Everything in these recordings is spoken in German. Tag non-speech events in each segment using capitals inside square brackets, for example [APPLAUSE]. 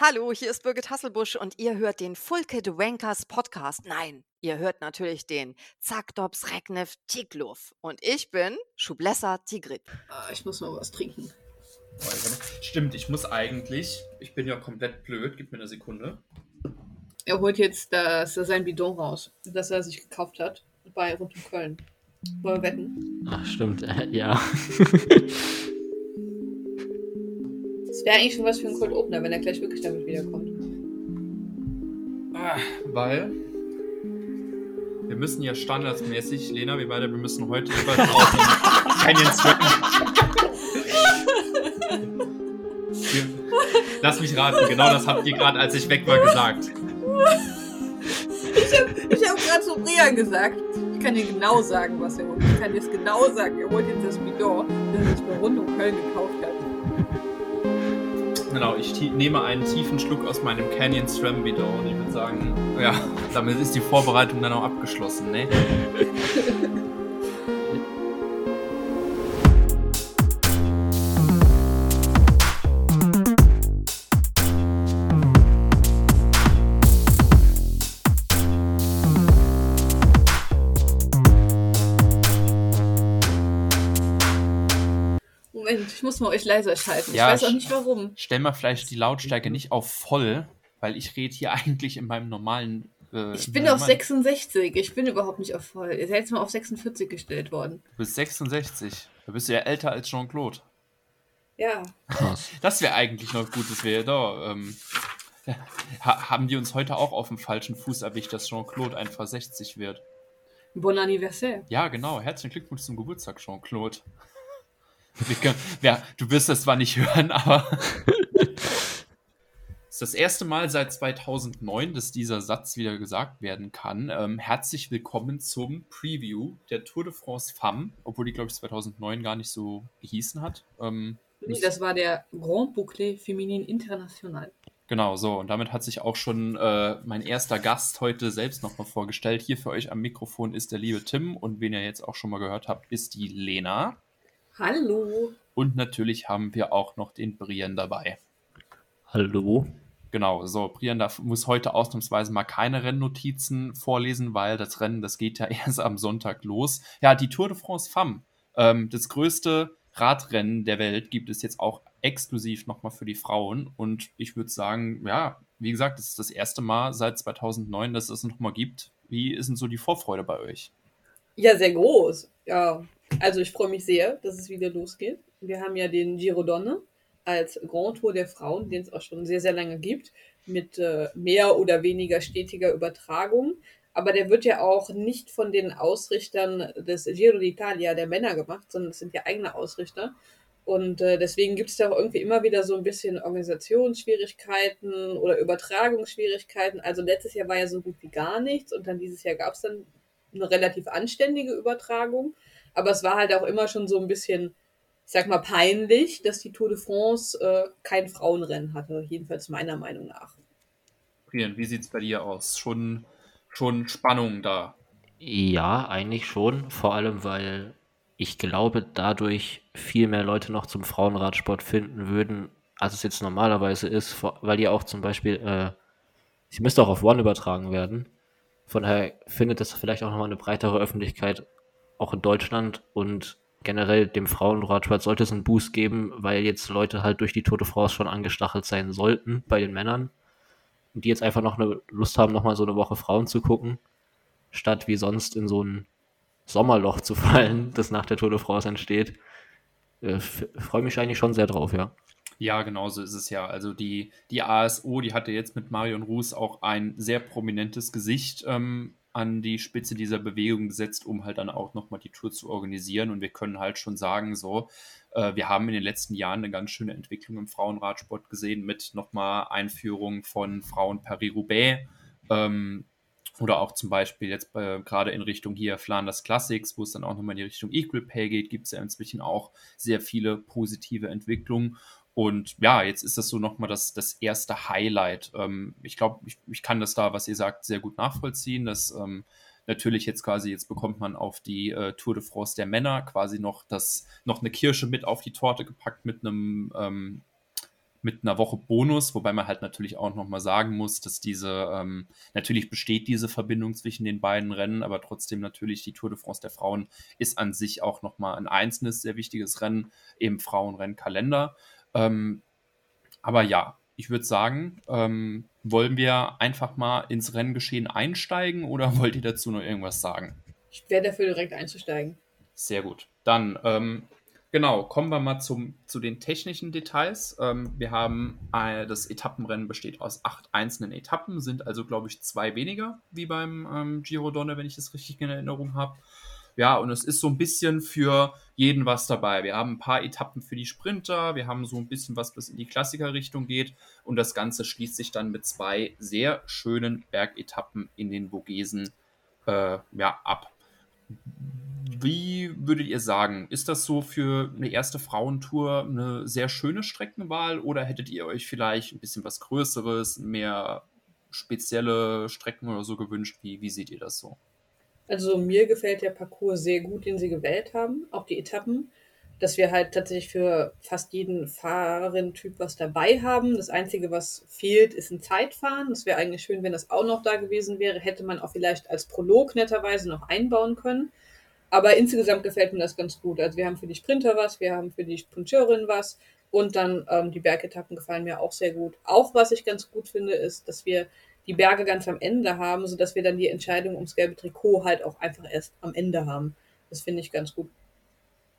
Hallo, hier ist Birgit Hasselbusch und ihr hört den Full Kid Wankers Podcast. Nein, ihr hört natürlich den Zakdops Reknev Tigluf. Und ich bin Schublessa Tigrit. Ah, ich muss mal was trinken. Stimmt, ich muss eigentlich. Ich bin ja komplett blöd. Gib mir eine Sekunde. Er holt jetzt das, sein Bidon raus, das er sich gekauft hat bei Rund um Köln. Wollen wir wetten? Ach, stimmt, äh, ja. [LAUGHS] Wäre eigentlich schon was für ein Cold Opener, wenn er gleich wirklich damit wiederkommt. Ah, weil. Wir müssen ja standardsmäßig, Lena, wir beide, wir müssen heute den Canyon Stricken. Lass mich raten, genau das habt ihr gerade, als ich weg war, gesagt. Ich habe ich hab gerade zu Brian gesagt, ich kann dir genau sagen, was er holt. Ich kann dir es genau sagen. Er holt jetzt das Bidon, das sich bei Rund um Köln gekauft hat. Genau, ich nehme einen tiefen Schluck aus meinem Canyon Stram Bidon und ich würde sagen, ja, damit ist die Vorbereitung dann auch abgeschlossen, ne? [LAUGHS] muss mal euch leiser schalten. Ja, ich weiß auch nicht warum. Stell mal vielleicht die Lautstärke nicht auf voll, weil ich rede hier [LAUGHS] eigentlich in meinem normalen. Äh, ich bin auf 66. Ich bin überhaupt nicht auf voll. Ihr seid jetzt mal auf 46 gestellt worden. Du bist 66. Da bist du ja älter als Jean-Claude. Ja. [LAUGHS] Das wäre eigentlich noch gut, das wäre da. Ähm, [LAUGHS] haben die uns heute auch auf dem falschen Fuß erwischt, dass Jean-Claude einfach 60 wird? Bon anniversaire. Ja, genau. Herzlichen Glückwunsch zum Geburtstag, Jean-Claude. Ja, du wirst das zwar nicht [LAUGHS] hören, aber es [LAUGHS] ist das erste Mal seit 2009, dass dieser Satz wieder gesagt werden kann. Ähm, herzlich willkommen zum Preview der Tour de France Femme, obwohl die, glaube ich, 2009 gar nicht so gehießen hat. Ähm, nee, das war der Grand Bouclet Feminin International. Genau, so. Und damit hat sich auch schon äh, mein erster Gast heute selbst nochmal vorgestellt. Hier für euch am Mikrofon ist der liebe Tim und wen ihr jetzt auch schon mal gehört habt, ist die Lena. Hallo. Und natürlich haben wir auch noch den Brian dabei. Hallo. Genau, so, Brian darf, muss heute ausnahmsweise mal keine Rennnotizen vorlesen, weil das Rennen, das geht ja [LAUGHS] erst am Sonntag los. Ja, die Tour de France Femme, ähm, das größte Radrennen der Welt, gibt es jetzt auch exklusiv nochmal für die Frauen. Und ich würde sagen, ja, wie gesagt, das ist das erste Mal seit 2009, dass es nochmal gibt. Wie ist denn so die Vorfreude bei euch? Ja, sehr groß. Ja, also ich freue mich sehr, dass es wieder losgeht. Wir haben ja den Giro Donne als Grand Tour der Frauen, den es auch schon sehr, sehr lange gibt, mit äh, mehr oder weniger stetiger Übertragung. Aber der wird ja auch nicht von den Ausrichtern des Giro d'Italia der Männer gemacht, sondern es sind ja eigene Ausrichter. Und äh, deswegen gibt es da auch irgendwie immer wieder so ein bisschen Organisationsschwierigkeiten oder Übertragungsschwierigkeiten. Also letztes Jahr war ja so gut wie gar nichts und dann dieses Jahr gab es dann eine relativ anständige Übertragung. Aber es war halt auch immer schon so ein bisschen, ich sag mal, peinlich, dass die Tour de France äh, kein Frauenrennen hatte, jedenfalls meiner Meinung nach. Brian, wie sieht es bei dir aus? Schon, schon Spannung da? Ja, eigentlich schon. Vor allem, weil ich glaube, dadurch viel mehr Leute noch zum Frauenradsport finden würden, als es jetzt normalerweise ist, weil die auch zum Beispiel, äh, sie müsste auch auf One übertragen werden. Von daher findet das vielleicht auch nochmal eine breitere Öffentlichkeit auch in Deutschland und generell dem Frauenradsport sollte es einen Boost geben, weil jetzt Leute halt durch die Tote France schon angestachelt sein sollten bei den Männern. Und die jetzt einfach noch eine Lust haben, nochmal so eine Woche Frauen zu gucken, statt wie sonst in so ein Sommerloch zu [LAUGHS] fallen, das nach der Tour de France entsteht. Äh, Freue mich eigentlich schon sehr drauf, ja. Ja, genau so ist es ja. Also die, die ASO, die hatte jetzt mit Marion Ruß auch ein sehr prominentes Gesicht ähm, an die Spitze dieser Bewegung gesetzt, um halt dann auch nochmal die Tour zu organisieren. Und wir können halt schon sagen, so, äh, wir haben in den letzten Jahren eine ganz schöne Entwicklung im Frauenradsport gesehen mit nochmal Einführung von Frauen Paris-Roubaix. Ähm, oder auch zum Beispiel jetzt äh, gerade in Richtung hier Flanders Classics, wo es dann auch nochmal in die Richtung Equal Pay geht, gibt es ja inzwischen auch sehr viele positive Entwicklungen. Und ja, jetzt ist das so nochmal das, das erste Highlight. Ähm, ich glaube, ich, ich kann das da, was ihr sagt, sehr gut nachvollziehen. Dass ähm, natürlich jetzt quasi, jetzt bekommt man auf die äh, Tour de France der Männer quasi noch das, noch eine Kirsche mit auf die Torte gepackt mit einem, ähm, mit einer Woche Bonus, wobei man halt natürlich auch nochmal sagen muss, dass diese, ähm, natürlich besteht diese Verbindung zwischen den beiden Rennen, aber trotzdem natürlich die Tour de France der Frauen ist an sich auch nochmal ein einzelnes sehr wichtiges Rennen im Frauenrennkalender. Ähm, aber ja, ich würde sagen, ähm, wollen wir einfach mal ins Renngeschehen einsteigen oder [LAUGHS] wollt ihr dazu noch irgendwas sagen? Ich wäre dafür direkt einzusteigen. Sehr gut. Dann ähm, Genau, kommen wir mal zum, zu den technischen Details. Ähm, wir haben äh, das Etappenrennen besteht aus acht einzelnen Etappen, sind also, glaube ich, zwei weniger wie beim ähm, Giro Donne, wenn ich das richtig in Erinnerung habe. Ja, und es ist so ein bisschen für jeden was dabei. Wir haben ein paar Etappen für die Sprinter, wir haben so ein bisschen was, was in die Klassikerrichtung geht und das Ganze schließt sich dann mit zwei sehr schönen Bergetappen in den Vogesen äh, ja, ab. Wie würdet ihr sagen, ist das so für eine erste Frauentour eine sehr schöne Streckenwahl oder hättet ihr euch vielleicht ein bisschen was Größeres, mehr spezielle Strecken oder so gewünscht? Wie, wie seht ihr das so? Also mir gefällt der Parcours sehr gut, den sie gewählt haben, auch die Etappen, dass wir halt tatsächlich für fast jeden Fahrerinnen-Typ was dabei haben. Das Einzige, was fehlt, ist ein Zeitfahren. Das wäre eigentlich schön, wenn das auch noch da gewesen wäre. Hätte man auch vielleicht als Prolog netterweise noch einbauen können. Aber insgesamt gefällt mir das ganz gut. Also wir haben für die Sprinter was, wir haben für die Sprinteurinnen was und dann ähm, die Bergetappen gefallen mir auch sehr gut. Auch was ich ganz gut finde, ist, dass wir die Berge ganz am Ende haben, sodass wir dann die Entscheidung ums gelbe Trikot halt auch einfach erst am Ende haben. Das finde ich ganz gut.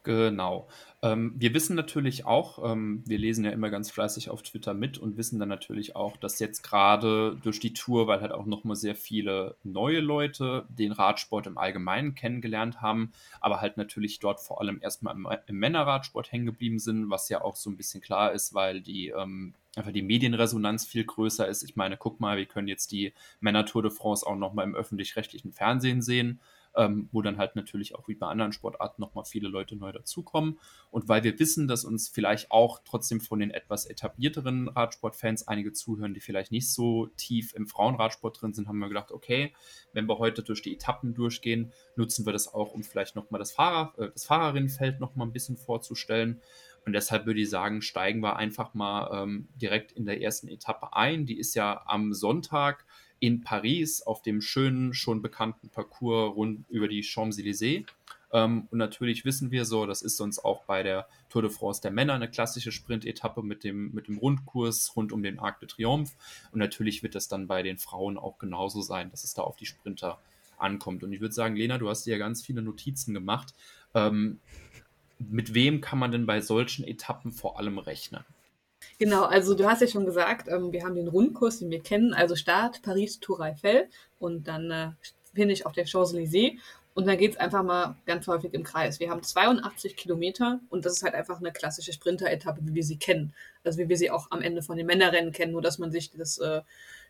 Genau. Ähm, wir wissen natürlich auch, ähm, wir lesen ja immer ganz fleißig auf Twitter mit und wissen dann natürlich auch, dass jetzt gerade durch die Tour, weil halt auch nochmal sehr viele neue Leute den Radsport im Allgemeinen kennengelernt haben, aber halt natürlich dort vor allem erstmal im, im Männerradsport hängen geblieben sind, was ja auch so ein bisschen klar ist, weil die ähm, einfach die Medienresonanz viel größer ist. Ich meine, guck mal, wir können jetzt die Männer Tour de France auch nochmal im öffentlich-rechtlichen Fernsehen sehen ähm, wo dann halt natürlich auch wie bei anderen Sportarten nochmal viele Leute neu dazukommen. Und weil wir wissen, dass uns vielleicht auch trotzdem von den etwas etablierteren Radsportfans einige zuhören, die vielleicht nicht so tief im Frauenradsport drin sind, haben wir gedacht, okay, wenn wir heute durch die Etappen durchgehen, nutzen wir das auch, um vielleicht nochmal das, Fahrer, äh, das Fahrerinnenfeld nochmal ein bisschen vorzustellen. Und deshalb würde ich sagen, steigen wir einfach mal ähm, direkt in der ersten Etappe ein. Die ist ja am Sonntag in Paris auf dem schönen, schon bekannten Parcours rund über die Champs-Élysées. Ähm, und natürlich wissen wir so, das ist sonst auch bei der Tour de France der Männer eine klassische Sprintetappe mit dem, mit dem Rundkurs rund um den Arc de Triomphe. Und natürlich wird das dann bei den Frauen auch genauso sein, dass es da auf die Sprinter ankommt. Und ich würde sagen, Lena, du hast dir ja ganz viele Notizen gemacht. Ähm, mit wem kann man denn bei solchen Etappen vor allem rechnen? Genau, also du hast ja schon gesagt, ähm, wir haben den Rundkurs, den wir kennen, also Start Paris Tour Eiffel und dann äh, ich auf der Champs-Élysées und dann geht es einfach mal ganz häufig im Kreis. Wir haben 82 Kilometer und das ist halt einfach eine klassische Sprinter-Etappe, wie wir sie kennen. Also wie wir sie auch am Ende von den Männerrennen kennen, nur dass man sich das äh,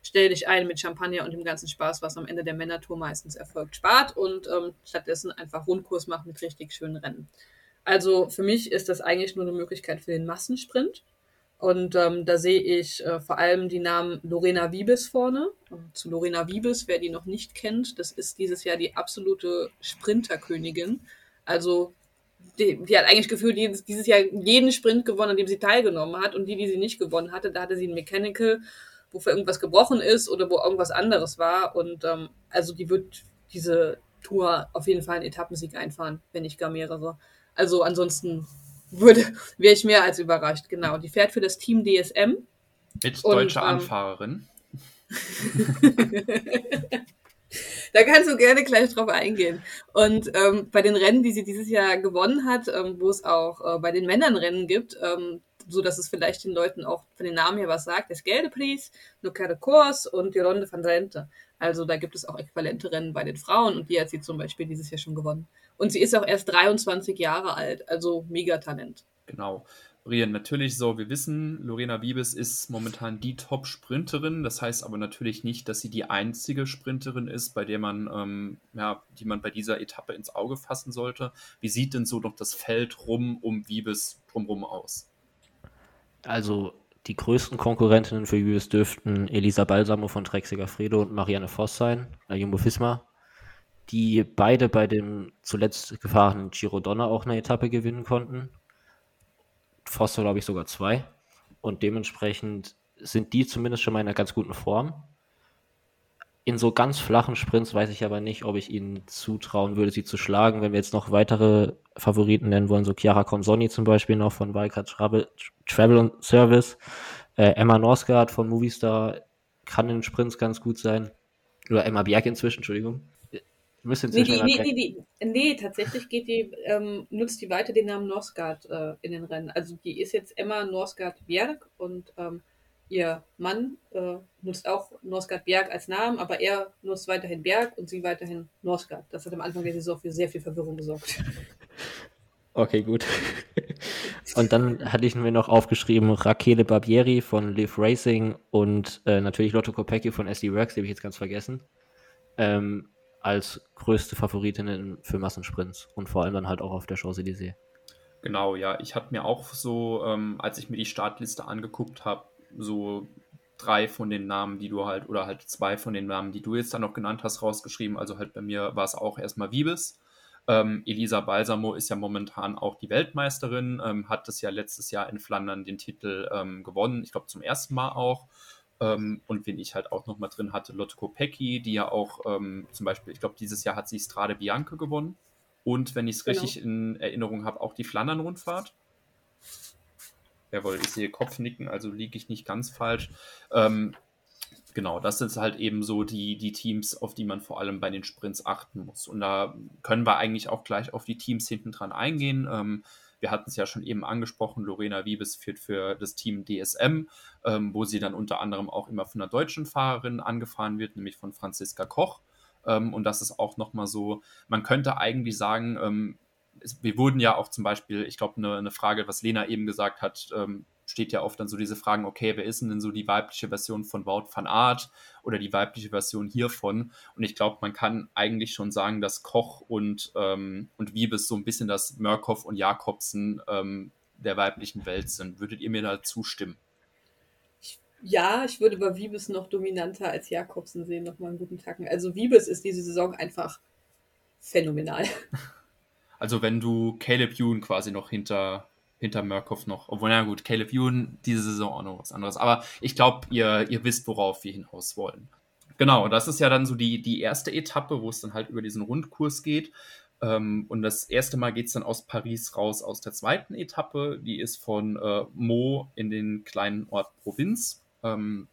Stell dich ein mit Champagner und dem ganzen Spaß, was am Ende der Männertour meistens erfolgt, spart und ähm, stattdessen einfach Rundkurs macht mit richtig schönen Rennen. Also für mich ist das eigentlich nur eine Möglichkeit für den Massensprint. Und ähm, da sehe ich äh, vor allem die Namen Lorena Wiebes vorne. Und zu Lorena Wiebes, wer die noch nicht kennt, das ist dieses Jahr die absolute Sprinterkönigin. Also die, die hat eigentlich gefühlt dieses, dieses Jahr jeden Sprint gewonnen, an dem sie teilgenommen hat. Und die, die sie nicht gewonnen hatte, da hatte sie ein Mechanical, wofür irgendwas gebrochen ist oder wo irgendwas anderes war. Und ähm, also die wird diese Tour auf jeden Fall einen Etappensieg einfahren, wenn nicht gar mehrere. Also ansonsten würde, wäre ich mehr als überrascht, genau. Die fährt für das Team DSM. Mit deutscher ähm, Anfahrerin. [LAUGHS] da kannst du gerne gleich drauf eingehen. Und ähm, bei den Rennen, die sie dieses Jahr gewonnen hat, ähm, wo es auch äh, bei den Männern Rennen gibt, ähm, so dass es vielleicht den Leuten auch von den Namen her was sagt, das Gelde Prix, Nucare Kors und die Ronde van Drenthe. Also da gibt es auch äquivalente Rennen bei den Frauen und die hat sie zum Beispiel dieses Jahr schon gewonnen. Und sie ist auch erst 23 Jahre alt, also Megatalent. Genau. Brian, natürlich so, wir wissen, Lorena Wiebes ist momentan die Top-Sprinterin. Das heißt aber natürlich nicht, dass sie die einzige Sprinterin ist, bei der man, ähm, ja, die man bei dieser Etappe ins Auge fassen sollte. Wie sieht denn so noch das Feld rum um Wiebes drumherum aus? Also die größten Konkurrentinnen für Wiebes dürften Elisa Balsamo von Trexiger Fredo und Marianne Voss sein, der Jumbo Fisma die beide bei dem zuletzt gefahrenen Giro Donner auch eine Etappe gewinnen konnten. Foster, glaube ich, sogar zwei. und dementsprechend sind die zumindest schon mal in einer ganz guten Form. In so ganz flachen Sprints weiß ich aber nicht, ob ich ihnen zutrauen würde, sie zu schlagen. Wenn wir jetzt noch weitere Favoriten nennen wollen, so Chiara Consoni zum Beispiel noch von Wildcard Travel, Travel Service, äh, Emma Norsgaard von Movistar kann in Sprints ganz gut sein. Oder Emma Bjerg inzwischen, Entschuldigung. Nee, die, nee, die, nee, tatsächlich geht die, ähm, nutzt die weiter den Namen Norsgaard äh, in den Rennen. Also die ist jetzt Emma Norsgaard Bjerg und ähm, ihr Mann äh, nutzt auch Norsgaard Berg als Namen, aber er nutzt weiterhin Berg und sie weiterhin Norsgaard. Das hat am Anfang der Saison für sehr viel Verwirrung gesorgt. [LAUGHS] Okay, gut. Und dann hatte ich mir noch aufgeschrieben Rakele Barbieri von Live Racing und äh, natürlich Lotto Kopecki von SD Works, die habe ich jetzt ganz vergessen, ähm, als größte Favoritinnen für Massensprints und vor allem dann halt auch auf der Champs-Élysées. Genau, ja. Ich hatte mir auch so, ähm, als ich mir die Startliste angeguckt habe, so drei von den Namen, die du halt, oder halt zwei von den Namen, die du jetzt dann noch genannt hast, rausgeschrieben. Also halt bei mir war es auch erstmal Vives. Ähm, Elisa Balsamo ist ja momentan auch die Weltmeisterin, ähm, hat das ja letztes Jahr in Flandern den Titel ähm, gewonnen, ich glaube zum ersten Mal auch. Ähm, und wen ich halt auch noch mal drin hatte, Lotte Kopecki, die ja auch ähm, zum Beispiel, ich glaube dieses Jahr hat sie Strade Bianca gewonnen. Und wenn ich es genau. richtig in Erinnerung habe, auch die Flandern-Rundfahrt. Jawohl, ich sehe Kopfnicken, also liege ich nicht ganz falsch. Ähm, genau, das sind halt eben so die, die Teams, auf die man vor allem bei den Sprints achten muss. Und da können wir eigentlich auch gleich auf die Teams hinten dran eingehen. Ähm, wir hatten es ja schon eben angesprochen, Lorena Wiebes führt für das Team DSM, ähm, wo sie dann unter anderem auch immer von einer deutschen Fahrerin angefahren wird, nämlich von Franziska Koch. Ähm, und das ist auch nochmal so, man könnte eigentlich sagen, ähm, wir wurden ja auch zum Beispiel, ich glaube, eine, eine, Frage, was Lena eben gesagt hat, ähm, steht ja oft dann so diese Fragen, okay, wer ist denn so die weibliche Version von Wout van Art oder die weibliche Version hiervon? Und ich glaube, man kann eigentlich schon sagen, dass Koch und, ähm, und Wiebes so ein bisschen das Murkoff und Jakobsen ähm, der weiblichen Welt sind. Würdet ihr mir da zustimmen? Ja, ich würde bei Wiebes noch dominanter als Jakobsen sehen, noch mal einen guten Tacken. Also Wiebes ist diese Saison einfach phänomenal. [LAUGHS] Also wenn du Caleb Ewan quasi noch hinter, hinter Murkoff noch, obwohl, na gut, Caleb Ewan diese Saison auch noch was anderes. Aber ich glaube, ihr, ihr wisst, worauf wir hinaus wollen. Genau, das ist ja dann so die, die erste Etappe, wo es dann halt über diesen Rundkurs geht. Ähm, und das erste Mal geht es dann aus Paris raus aus der zweiten Etappe. Die ist von äh, Mo in den kleinen Ort Provinz. Ähm,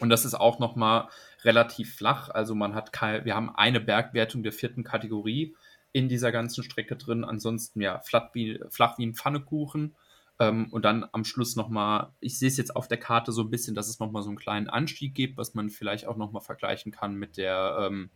und das ist auch nochmal relativ flach. Also man hat kein, wir haben eine Bergwertung der vierten Kategorie in dieser ganzen Strecke drin. Ansonsten ja flach wie, flach wie ein Pfannekuchen. Ähm, und dann am Schluss nochmal, ich sehe es jetzt auf der Karte so ein bisschen, dass es nochmal so einen kleinen Anstieg gibt, was man vielleicht auch nochmal vergleichen kann mit der ähm,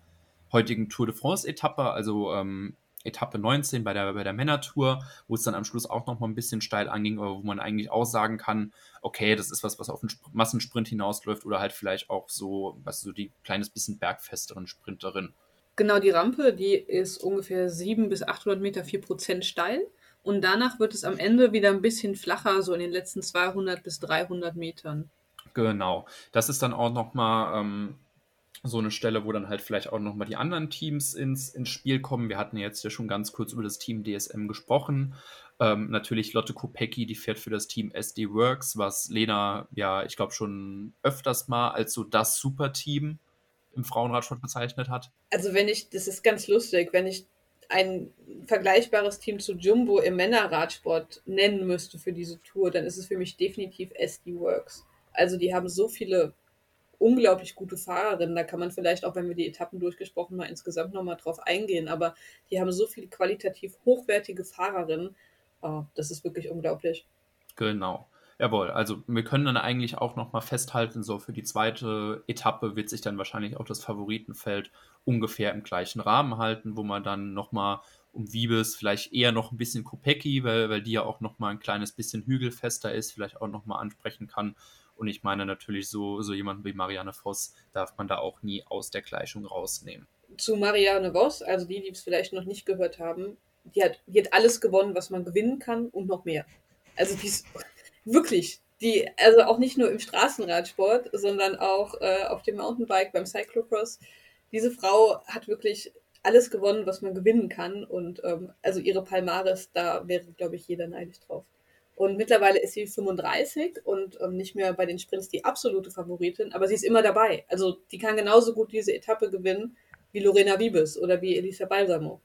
heutigen Tour de France-Etappe, also ähm, Etappe 19 bei der, bei der Männertour, wo es dann am Schluss auch nochmal ein bisschen steil anging, aber wo man eigentlich auch sagen kann, okay, das ist was, was auf einen Massensprint hinausläuft oder halt vielleicht auch so, was so die kleines bisschen bergfesteren Sprinterin. Genau, die Rampe, die ist ungefähr 700 bis 800 Meter, 4 Prozent steil. Und danach wird es am Ende wieder ein bisschen flacher, so in den letzten 200 bis 300 Metern. Genau. Das ist dann auch nochmal ähm, so eine Stelle, wo dann halt vielleicht auch nochmal die anderen Teams ins, ins Spiel kommen. Wir hatten jetzt ja schon ganz kurz über das Team DSM gesprochen. Ähm, natürlich Lotte Kopecki, die fährt für das Team SD Works, was Lena ja, ich glaube, schon öfters mal als so das Superteam im Frauenradsport bezeichnet hat? Also wenn ich, das ist ganz lustig, wenn ich ein vergleichbares Team zu Jumbo im Männerradsport nennen müsste für diese Tour, dann ist es für mich definitiv SD Works. Also die haben so viele unglaublich gute Fahrerinnen. Da kann man vielleicht auch, wenn wir die Etappen durchgesprochen mal insgesamt nochmal drauf eingehen. Aber die haben so viele qualitativ hochwertige Fahrerinnen. Oh, das ist wirklich unglaublich. Genau. Jawohl, also wir können dann eigentlich auch nochmal festhalten, so für die zweite Etappe wird sich dann wahrscheinlich auch das Favoritenfeld ungefähr im gleichen Rahmen halten, wo man dann nochmal um Wiebes, vielleicht eher noch ein bisschen Kopecki, weil, weil die ja auch nochmal ein kleines bisschen hügelfester ist, vielleicht auch nochmal ansprechen kann. Und ich meine natürlich so, so jemanden wie Marianne Voss darf man da auch nie aus der Gleichung rausnehmen. Zu Marianne Voss, also die, die es vielleicht noch nicht gehört haben, die hat, die hat alles gewonnen, was man gewinnen kann und noch mehr. Also die ist wirklich, die, also auch nicht nur im Straßenradsport, sondern auch äh, auf dem Mountainbike, beim Cyclocross. Diese Frau hat wirklich alles gewonnen, was man gewinnen kann. Und ähm, also ihre Palmares, da wäre, glaube ich, jeder neidisch drauf. Und mittlerweile ist sie 35 und ähm, nicht mehr bei den Sprints die absolute Favoritin, aber sie ist immer dabei. Also die kann genauso gut diese Etappe gewinnen wie Lorena Wiebes oder wie Elisa Balsamo.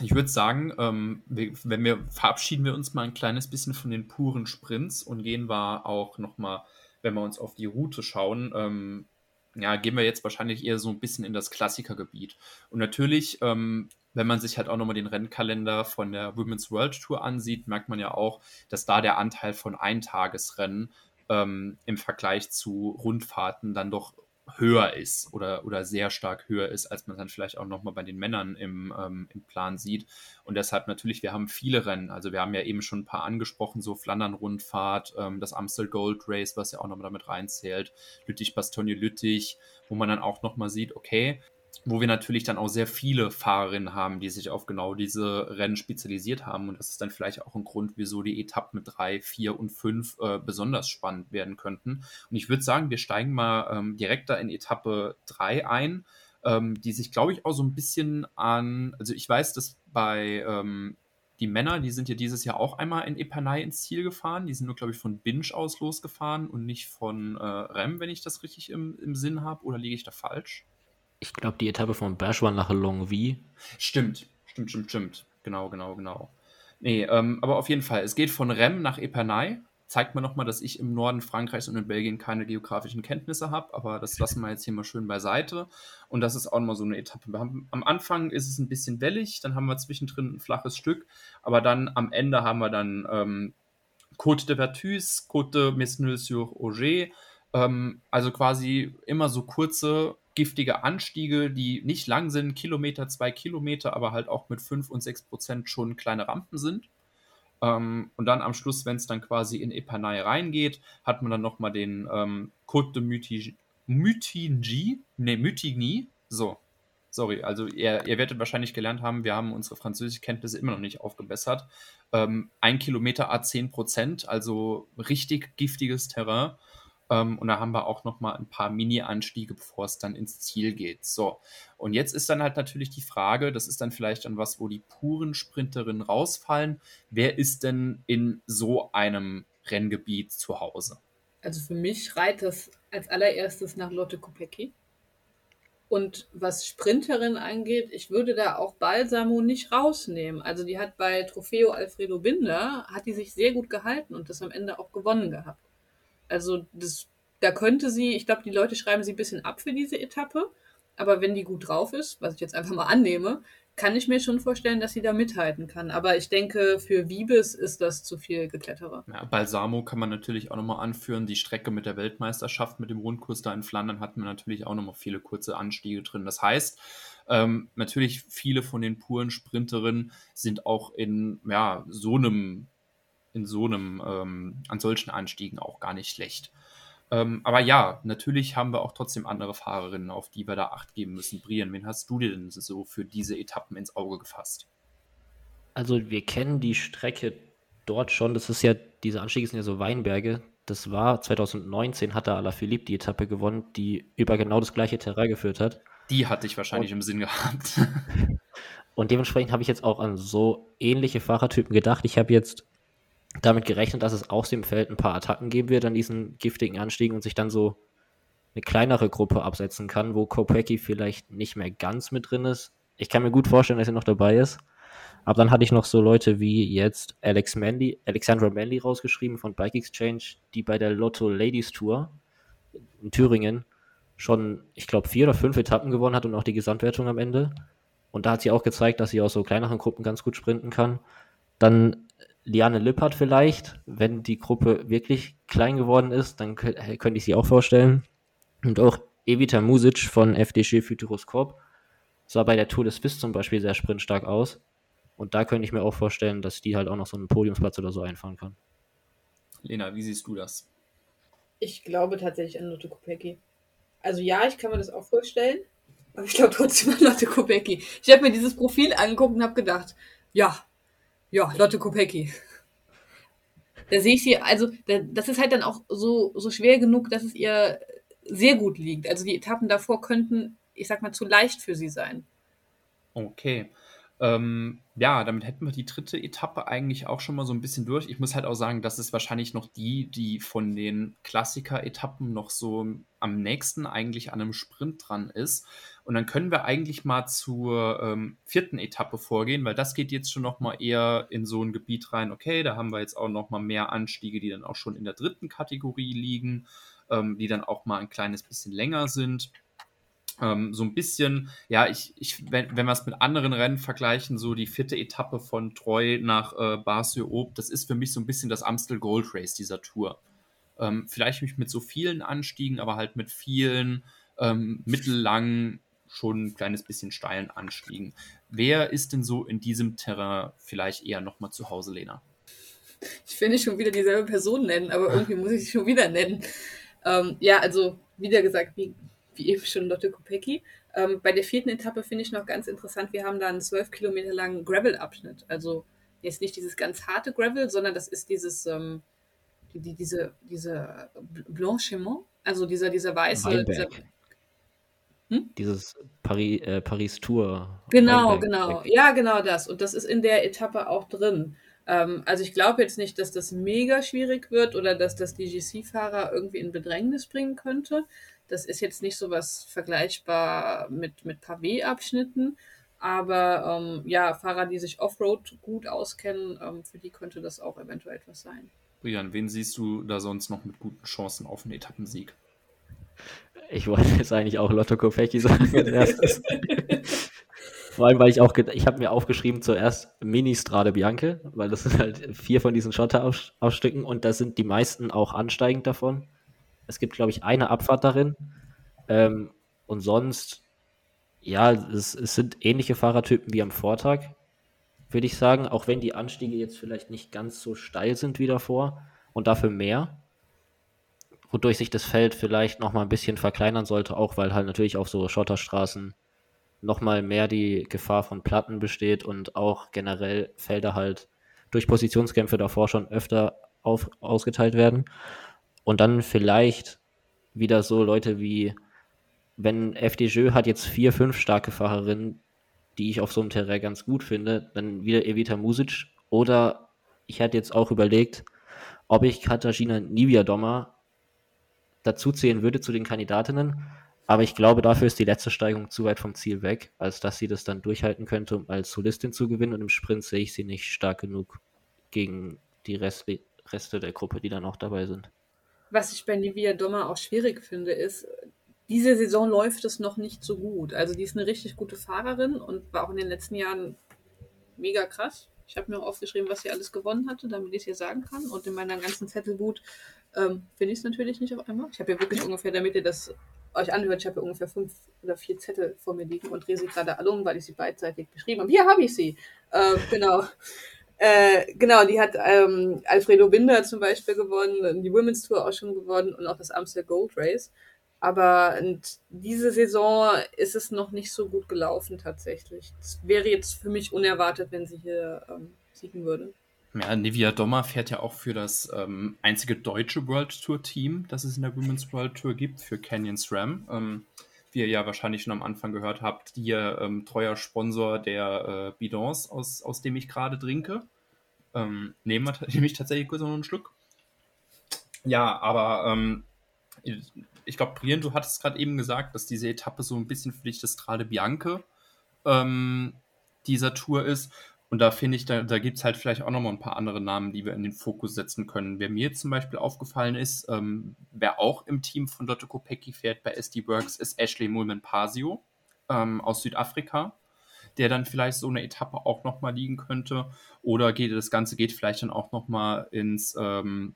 Ich würde sagen, ähm, wenn wir verabschieden wir uns mal ein kleines bisschen von den puren Sprints und gehen wir auch nochmal, wenn wir uns auf die Route schauen, ähm, ja, gehen wir jetzt wahrscheinlich eher so ein bisschen in das Klassikergebiet. Und natürlich, ähm, wenn man sich halt auch nochmal den Rennkalender von der Women's World Tour ansieht, merkt man ja auch, dass da der Anteil von Eintagesrennen ähm, im Vergleich zu Rundfahrten dann doch höher ist oder, oder sehr stark höher ist, als man dann vielleicht auch nochmal bei den Männern im, ähm, im Plan sieht. Und deshalb natürlich, wir haben viele Rennen. Also wir haben ja eben schon ein paar angesprochen, so Flandern-Rundfahrt, ähm, das Amstel Gold Race, was ja auch nochmal damit reinzählt, Lüttich-Bastogne-Lüttich, wo man dann auch nochmal sieht, okay, wo wir natürlich dann auch sehr viele Fahrerinnen haben, die sich auf genau diese Rennen spezialisiert haben. Und das ist dann vielleicht auch ein Grund, wieso die Etappen mit drei, vier und fünf äh, besonders spannend werden könnten. Und ich würde sagen, wir steigen mal ähm, direkt da in Etappe drei ein, ähm, die sich, glaube ich, auch so ein bisschen an, also ich weiß, dass bei ähm, die Männer, die sind ja dieses Jahr auch einmal in Epernay ins Ziel gefahren. Die sind nur, glaube ich, von Binge aus losgefahren und nicht von äh, Rem, wenn ich das richtig im, im Sinn habe. Oder liege ich da falsch? Ich glaube, die Etappe von Bergschwan nach Longwy. Stimmt, stimmt, stimmt, stimmt. Genau, genau, genau. Nee, ähm, aber auf jeden Fall, es geht von Rem nach Epernay. Zeigt mir nochmal, dass ich im Norden Frankreichs und in Belgien keine geografischen Kenntnisse habe, aber das lassen wir jetzt hier mal schön beiseite. Und das ist auch nochmal so eine Etappe. Haben, am Anfang ist es ein bisschen wellig, dann haben wir zwischendrin ein flaches Stück, aber dann am Ende haben wir dann ähm, Côte de Vertus, Côte de Mesnil-sur-Auger, ähm, also quasi immer so kurze giftige Anstiege, die nicht lang sind, Kilometer, zwei Kilometer, aber halt auch mit fünf und sechs Prozent schon kleine Rampen sind. Ähm, und dann am Schluss, wenn es dann quasi in Epernay reingeht, hat man dann nochmal den ähm, Côte de Mutigny, Mutigny, ne, Mutigny, so, sorry, also ihr, ihr werdet wahrscheinlich gelernt haben, wir haben unsere Französischkenntnisse immer noch nicht aufgebessert. Ähm, ein Kilometer a 10 Prozent, also richtig giftiges Terrain. Ähm, und da haben wir auch noch mal ein paar Mini-Anstiege, bevor es dann ins Ziel geht. So, und jetzt ist dann halt natürlich die Frage, das ist dann vielleicht dann was, wo die puren Sprinterinnen rausfallen. Wer ist denn in so einem Renngebiet zu Hause? Also für mich schreit das als allererstes nach Lotte Kopecki. Und was Sprinterin angeht, ich würde da auch Balsamo nicht rausnehmen. Also die hat bei Trofeo Alfredo Binder, hat die sich sehr gut gehalten und das am Ende auch gewonnen gehabt. Also das, da könnte sie, ich glaube, die Leute schreiben sie ein bisschen ab für diese Etappe. Aber wenn die gut drauf ist, was ich jetzt einfach mal annehme, kann ich mir schon vorstellen, dass sie da mithalten kann. Aber ich denke, für Wiebes ist das zu viel Gekletterer. Ja, Balsamo kann man natürlich auch nochmal anführen. Die Strecke mit der Weltmeisterschaft, mit dem Rundkurs da in Flandern hatten wir natürlich auch nochmal viele kurze Anstiege drin. Das heißt, ähm, natürlich viele von den puren Sprinterinnen sind auch in ja, so einem in so einem, ähm, an solchen Anstiegen auch gar nicht schlecht. Ähm, aber ja, natürlich haben wir auch trotzdem andere Fahrerinnen, auf die wir da Acht geben müssen. Brian, wen hast du dir denn so für diese Etappen ins Auge gefasst? Also wir kennen die Strecke dort schon. Das ist ja, diese Anstiege sind ja so Weinberge. Das war 2019 hat da Alaphilippe die Etappe gewonnen, die über genau das gleiche Terrain geführt hat. Die hatte ich wahrscheinlich und, im Sinn gehabt. [LAUGHS] und dementsprechend habe ich jetzt auch an so ähnliche Fahrertypen gedacht. Ich habe jetzt damit gerechnet, dass es aus dem Feld ein paar Attacken geben wird an diesen giftigen Anstiegen und sich dann so eine kleinere Gruppe absetzen kann, wo Kopecki vielleicht nicht mehr ganz mit drin ist. Ich kann mir gut vorstellen, dass er noch dabei ist. Aber dann hatte ich noch so Leute wie jetzt Alex Mandy, Alexandra Mandy rausgeschrieben von Bike Exchange, die bei der Lotto Ladies Tour in Thüringen schon, ich glaube, vier oder fünf Etappen gewonnen hat und auch die Gesamtwertung am Ende. Und da hat sie auch gezeigt, dass sie aus so kleineren Gruppen ganz gut sprinten kann. Dann Liane Lippert vielleicht, wenn die Gruppe wirklich klein geworden ist, dann könnte ich sie auch vorstellen. Und auch Evita Music von FDG Futuroskop sah bei der Tour des Swiss zum Beispiel sehr sprintstark aus. Und da könnte ich mir auch vorstellen, dass die halt auch noch so einen Podiumsplatz oder so einfahren kann. Lena, wie siehst du das? Ich glaube tatsächlich an Lotte Kopecki. Also ja, ich kann mir das auch vorstellen, aber ich glaube trotzdem an Lotte Kopecki. Ich habe mir dieses Profil angeguckt und habe gedacht, ja, ja, Lotte Kopecki. Da sehe ich sie, also das ist halt dann auch so, so schwer genug, dass es ihr sehr gut liegt. Also die Etappen davor könnten, ich sag mal, zu leicht für sie sein. Okay. Ähm, ja, damit hätten wir die dritte Etappe eigentlich auch schon mal so ein bisschen durch. Ich muss halt auch sagen, das ist wahrscheinlich noch die, die von den Klassiker-Etappen noch so am nächsten eigentlich an einem Sprint dran ist. Und dann können wir eigentlich mal zur ähm, vierten Etappe vorgehen, weil das geht jetzt schon noch mal eher in so ein Gebiet rein. Okay, da haben wir jetzt auch noch mal mehr Anstiege, die dann auch schon in der dritten Kategorie liegen, ähm, die dann auch mal ein kleines bisschen länger sind ähm, so ein bisschen, ja, ich, ich wenn, wenn wir es mit anderen Rennen vergleichen, so die vierte Etappe von Treu nach äh, Bar-sur-Aube, das ist für mich so ein bisschen das Amstel Gold Race dieser Tour. Ähm, vielleicht nicht mit so vielen Anstiegen, aber halt mit vielen ähm, mittellangen, schon ein kleines bisschen steilen Anstiegen. Wer ist denn so in diesem Terrain vielleicht eher nochmal zu Hause, Lena? Ich finde schon wieder dieselbe Person nennen, aber irgendwie muss ich sie schon wieder nennen. Ähm, ja, also, wieder gesagt, wie wie eben schon Lotte Kopecki. Ähm, bei der vierten Etappe finde ich noch ganz interessant, wir haben da einen zwölf Kilometer langen Gravel-Abschnitt. Also jetzt nicht dieses ganz harte Gravel, sondern das ist dieses, ähm, die, die, diese, diese Blanchiment, also dieser, dieser weiße. Dieser, hm? Dieses Paris, äh, Paris Tour. Genau, Weinberg. genau. Ja, genau das. Und das ist in der Etappe auch drin. Ähm, also ich glaube jetzt nicht, dass das mega schwierig wird oder dass das DGC-Fahrer irgendwie in Bedrängnis bringen könnte. Das ist jetzt nicht so was vergleichbar mit, mit Pavé-Abschnitten, aber ähm, ja, Fahrer, die sich Offroad gut auskennen, ähm, für die könnte das auch eventuell etwas sein. Brian, wen siehst du da sonst noch mit guten Chancen auf einen Etappensieg? Ich wollte jetzt eigentlich auch Lotto Kopecki sagen [LAUGHS] Vor allem, weil ich auch, ich habe mir aufgeschrieben zuerst Mini Strade Bianche, weil das sind halt vier von diesen Schotterausstücken und da sind die meisten auch ansteigend davon. Es gibt, glaube ich, eine Abfahrt darin. Ähm, und sonst, ja, es, es sind ähnliche Fahrertypen wie am Vortag, würde ich sagen. Auch wenn die Anstiege jetzt vielleicht nicht ganz so steil sind wie davor und dafür mehr. Wodurch sich das Feld vielleicht nochmal ein bisschen verkleinern sollte, auch weil halt natürlich auf so Schotterstraßen nochmal mehr die Gefahr von Platten besteht und auch generell Felder halt durch Positionskämpfe davor schon öfter auf, ausgeteilt werden. Und dann vielleicht wieder so Leute wie, wenn FDJ hat jetzt vier, fünf starke Fahrerinnen, die ich auf so einem Terrain ganz gut finde, dann wieder Evita Music. Oder ich hatte jetzt auch überlegt, ob ich Katarzyna Niviadoma dazuzählen würde zu den Kandidatinnen. Aber ich glaube, dafür ist die letzte Steigung zu weit vom Ziel weg, als dass sie das dann durchhalten könnte, um als Solistin zu gewinnen. Und im Sprint sehe ich sie nicht stark genug gegen die Reste der Gruppe, die dann auch dabei sind. Was ich bei Livia Dommer auch schwierig finde, ist, diese Saison läuft es noch nicht so gut. Also die ist eine richtig gute Fahrerin und war auch in den letzten Jahren mega krass. Ich habe mir auch aufgeschrieben, was sie alles gewonnen hatte, damit ich es hier sagen kann. Und in meiner ganzen Zettelwut ähm, finde ich es natürlich nicht auf einmal. Ich habe ja wirklich ungefähr, damit ihr das euch anhört, ich habe ja ungefähr fünf oder vier Zettel vor mir liegen und drehe sie gerade alle um, weil ich sie beidseitig beschrieben habe. Hier habe ich sie. Äh, genau. Äh, genau, die hat ähm, Alfredo Binder zum Beispiel gewonnen, die Women's Tour auch schon gewonnen und auch das Amstel Gold Race. Aber diese Saison ist es noch nicht so gut gelaufen tatsächlich. Es wäre jetzt für mich unerwartet, wenn sie hier ähm, siegen würde. Ja, Nivia Dommer fährt ja auch für das ähm, einzige deutsche World Tour Team, das es in der Women's World Tour gibt, für Canyon SRAM. Ähm, wie ihr ja wahrscheinlich schon am Anfang gehört habt, die ähm, treuer Sponsor der äh, Bidons, aus, aus dem ich gerade trinke. Ähm, nehmen wir [LAUGHS] nehme ich tatsächlich kurz noch einen Schluck. Ja, aber ähm, ich glaube, Brian, du hattest gerade eben gesagt, dass diese Etappe so ein bisschen für dich das Strade Bianche ähm, dieser Tour ist. Und da finde ich, da, da gibt es halt vielleicht auch nochmal ein paar andere Namen, die wir in den Fokus setzen können. Wer mir zum Beispiel aufgefallen ist, ähm, wer auch im Team von Dotto Kopecki fährt bei SD Works, ist Ashley Mulman-Pasio ähm, aus Südafrika der dann vielleicht so eine Etappe auch nochmal liegen könnte. Oder geht das Ganze geht vielleicht dann auch nochmal ins, ähm,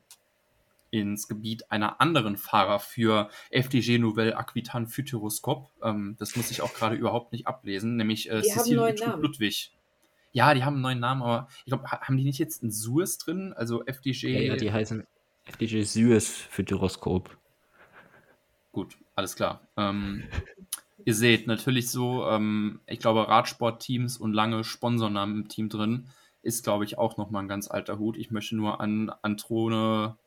ins Gebiet einer anderen Fahrer für FDG Nouvelle Aquitaine Futuroscope. Ähm, das muss ich auch gerade überhaupt nicht ablesen, nämlich äh, Cecile Ludwig. Ja, die haben einen neuen Namen, aber ich glaube, haben die nicht jetzt einen Suez drin? Also FDG. Ja, ja die heißen FDG Suez Futuroscope. Gut, alles klar. Ähm, [LAUGHS] ihr seht natürlich so, ähm, ich glaube, Radsportteams und lange Sponsornamen im Team drin ist, glaube ich, auch nochmal ein ganz alter Hut. Ich möchte nur an Antrone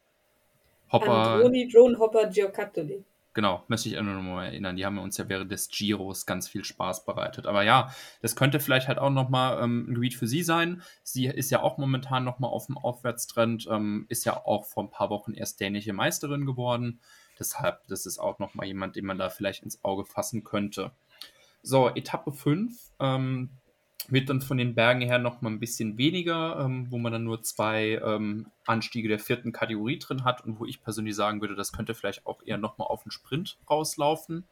Hopper. Antroni Drone Hopper Giocattoli. Genau, möchte ich nur noch mal erinnern. Die haben uns ja während des Giros ganz viel Spaß bereitet. Aber ja, das könnte vielleicht halt auch nochmal ähm, ein Gebiet für sie sein. Sie ist ja auch momentan nochmal auf dem Aufwärtstrend, ähm, ist ja auch vor ein paar Wochen erst dänische Meisterin geworden. Deshalb, das ist auch nochmal jemand, den man da vielleicht ins Auge fassen könnte. So, Etappe 5 ähm, wird dann von den Bergen her nochmal ein bisschen weniger, ähm, wo man dann nur zwei ähm, Anstiege der vierten Kategorie drin hat und wo ich persönlich sagen würde, das könnte vielleicht auch eher nochmal auf den Sprint rauslaufen.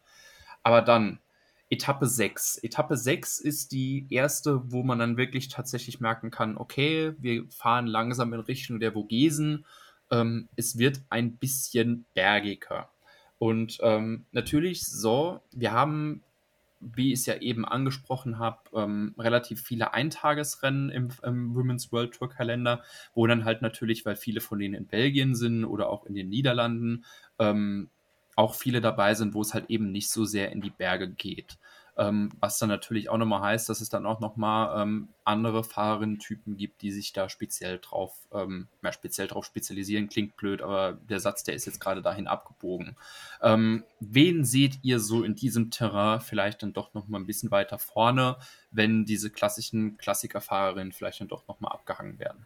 Aber dann Etappe 6. Etappe 6 ist die erste, wo man dann wirklich tatsächlich merken kann, okay, wir fahren langsam in Richtung der Vogesen. Ähm, es wird ein bisschen bergiger. Und ähm, natürlich so, wir haben wie ich es ja eben angesprochen habe, ähm, relativ viele Eintagesrennen im, im, Women's World Tour Kalender, wo dann halt natürlich, weil viele von denen in Belgien sind oder auch in den Niederlanden, ähm, auch viele dabei sind, wo es halt eben nicht so sehr in die Berge geht. Ähm, was dann natürlich auch nochmal heißt, dass es dann auch nochmal ähm, andere Fahrerinnen-Typen gibt, die sich da speziell drauf, ähm, ja, speziell drauf spezialisieren. Klingt blöd, aber der Satz, der ist jetzt gerade dahin abgebogen. Ähm, wen seht ihr so in diesem Terrain vielleicht dann doch nochmal ein bisschen weiter vorne, wenn diese klassischen Klassikerfahrerinnen vielleicht dann doch nochmal abgehangen werden?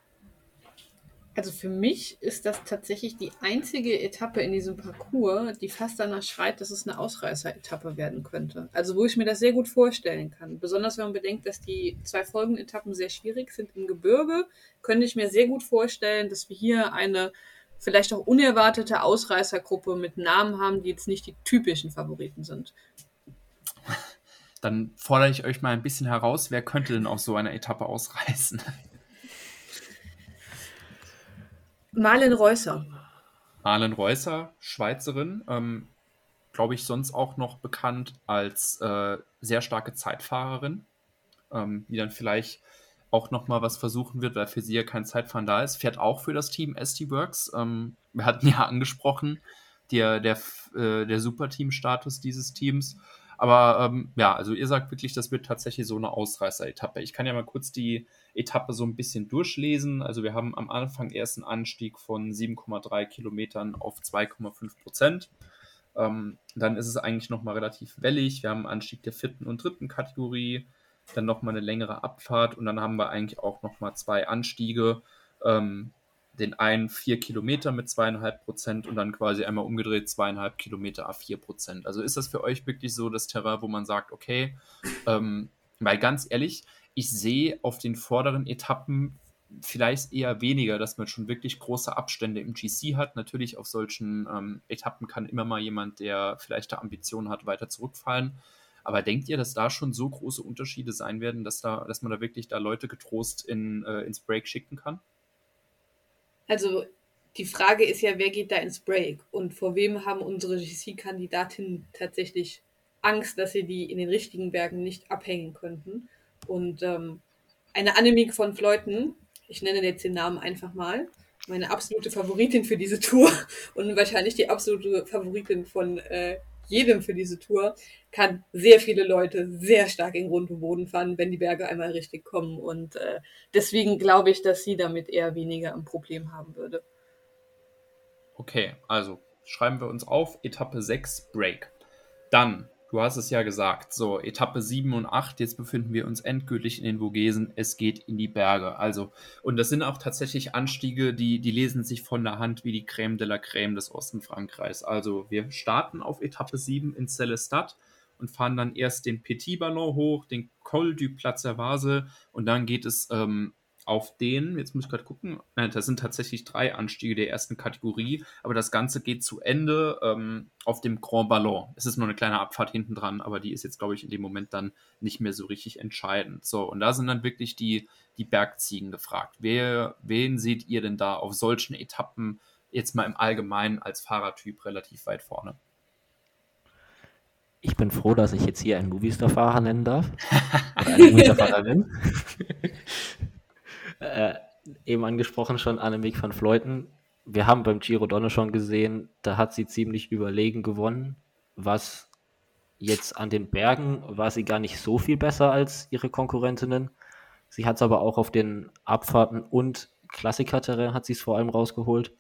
Also für mich ist das tatsächlich die einzige Etappe in diesem Parcours, die fast danach schreit, dass es eine Ausreißer-Etappe werden könnte. Also wo ich mir das sehr gut vorstellen kann. Besonders wenn man bedenkt, dass die zwei folgenden Etappen sehr schwierig sind im Gebirge, könnte ich mir sehr gut vorstellen, dass wir hier eine vielleicht auch unerwartete Ausreißergruppe mit Namen haben, die jetzt nicht die typischen Favoriten sind. Dann fordere ich euch mal ein bisschen heraus, wer könnte denn aus so einer Etappe ausreißen? Marlen Reusser. Marlen Reusser, Schweizerin, ähm, glaube ich, sonst auch noch bekannt als äh, sehr starke Zeitfahrerin, ähm, die dann vielleicht auch noch mal was versuchen wird, weil für sie ja kein Zeitfahren da ist. Fährt auch für das Team ST Works. Ähm, wir hatten ja [LAUGHS] angesprochen, der, der, äh, der Superteam-Status dieses Teams. Aber ähm, ja, also ihr sagt wirklich, das wird tatsächlich so eine Ausreißer-Etappe. Ich kann ja mal kurz die Etappe so ein bisschen durchlesen. Also wir haben am Anfang erst einen Anstieg von 7,3 Kilometern auf 2,5 Prozent. Ähm, dann ist es eigentlich nochmal relativ wellig. Wir haben einen Anstieg der vierten und dritten Kategorie, dann nochmal eine längere Abfahrt und dann haben wir eigentlich auch nochmal zwei Anstiege. Ähm, den einen vier Kilometer mit zweieinhalb Prozent und dann quasi einmal umgedreht zweieinhalb Kilometer a vier Prozent. Also ist das für euch wirklich so das Terrain, wo man sagt, okay, ähm, weil ganz ehrlich, ich sehe auf den vorderen Etappen vielleicht eher weniger, dass man schon wirklich große Abstände im GC hat. Natürlich auf solchen ähm, Etappen kann immer mal jemand, der vielleicht da Ambitionen hat, weiter zurückfallen. Aber denkt ihr, dass da schon so große Unterschiede sein werden, dass, da, dass man da wirklich da Leute getrost in, äh, ins Break schicken kann? Also die Frage ist ja, wer geht da ins Break und vor wem haben unsere GC-Kandidatinnen tatsächlich Angst, dass sie die in den richtigen Bergen nicht abhängen könnten. Und ähm, eine Annemiek von Fleuten, ich nenne jetzt den Namen einfach mal, meine absolute Favoritin für diese Tour [LAUGHS] und wahrscheinlich die absolute Favoritin von äh, jedem für diese Tour, kann sehr viele Leute sehr stark in Grund und Boden fahren, wenn die Berge einmal richtig kommen. Und äh, deswegen glaube ich, dass sie damit eher weniger ein Problem haben würde. Okay, also schreiben wir uns auf, Etappe 6 Break. Dann Du hast es ja gesagt. So, Etappe 7 und 8, jetzt befinden wir uns endgültig in den Vogesen. Es geht in die Berge. Also, und das sind auch tatsächlich Anstiege, die, die lesen sich von der Hand wie die Crème de la Crème des Osten Frankreichs. Also, wir starten auf Etappe 7 in Célestat und fahren dann erst den Petit Ballon hoch, den Col du Platzer Vase und dann geht es ähm, auf den, jetzt muss ich gerade gucken, nein, das sind tatsächlich drei Anstiege der ersten Kategorie, aber das Ganze geht zu Ende ähm, auf dem Grand Ballon. Es ist nur eine kleine Abfahrt hinten dran, aber die ist jetzt, glaube ich, in dem Moment dann nicht mehr so richtig entscheidend. So, und da sind dann wirklich die, die Bergziegen gefragt. Wer, wen seht ihr denn da auf solchen Etappen jetzt mal im Allgemeinen als Fahrertyp relativ weit vorne? Ich bin froh, dass ich jetzt hier einen Movistar-Fahrer nennen darf. Oder eine Movistar-Fahrerin. [LAUGHS] äh, eben angesprochen schon, Annemiek van Fleuten. Wir haben beim Giro Donne schon gesehen, da hat sie ziemlich überlegen gewonnen. Was jetzt an den Bergen war sie gar nicht so viel besser als ihre Konkurrentinnen. Sie hat es aber auch auf den Abfahrten und Klassikerterrain hat sie es vor allem rausgeholt.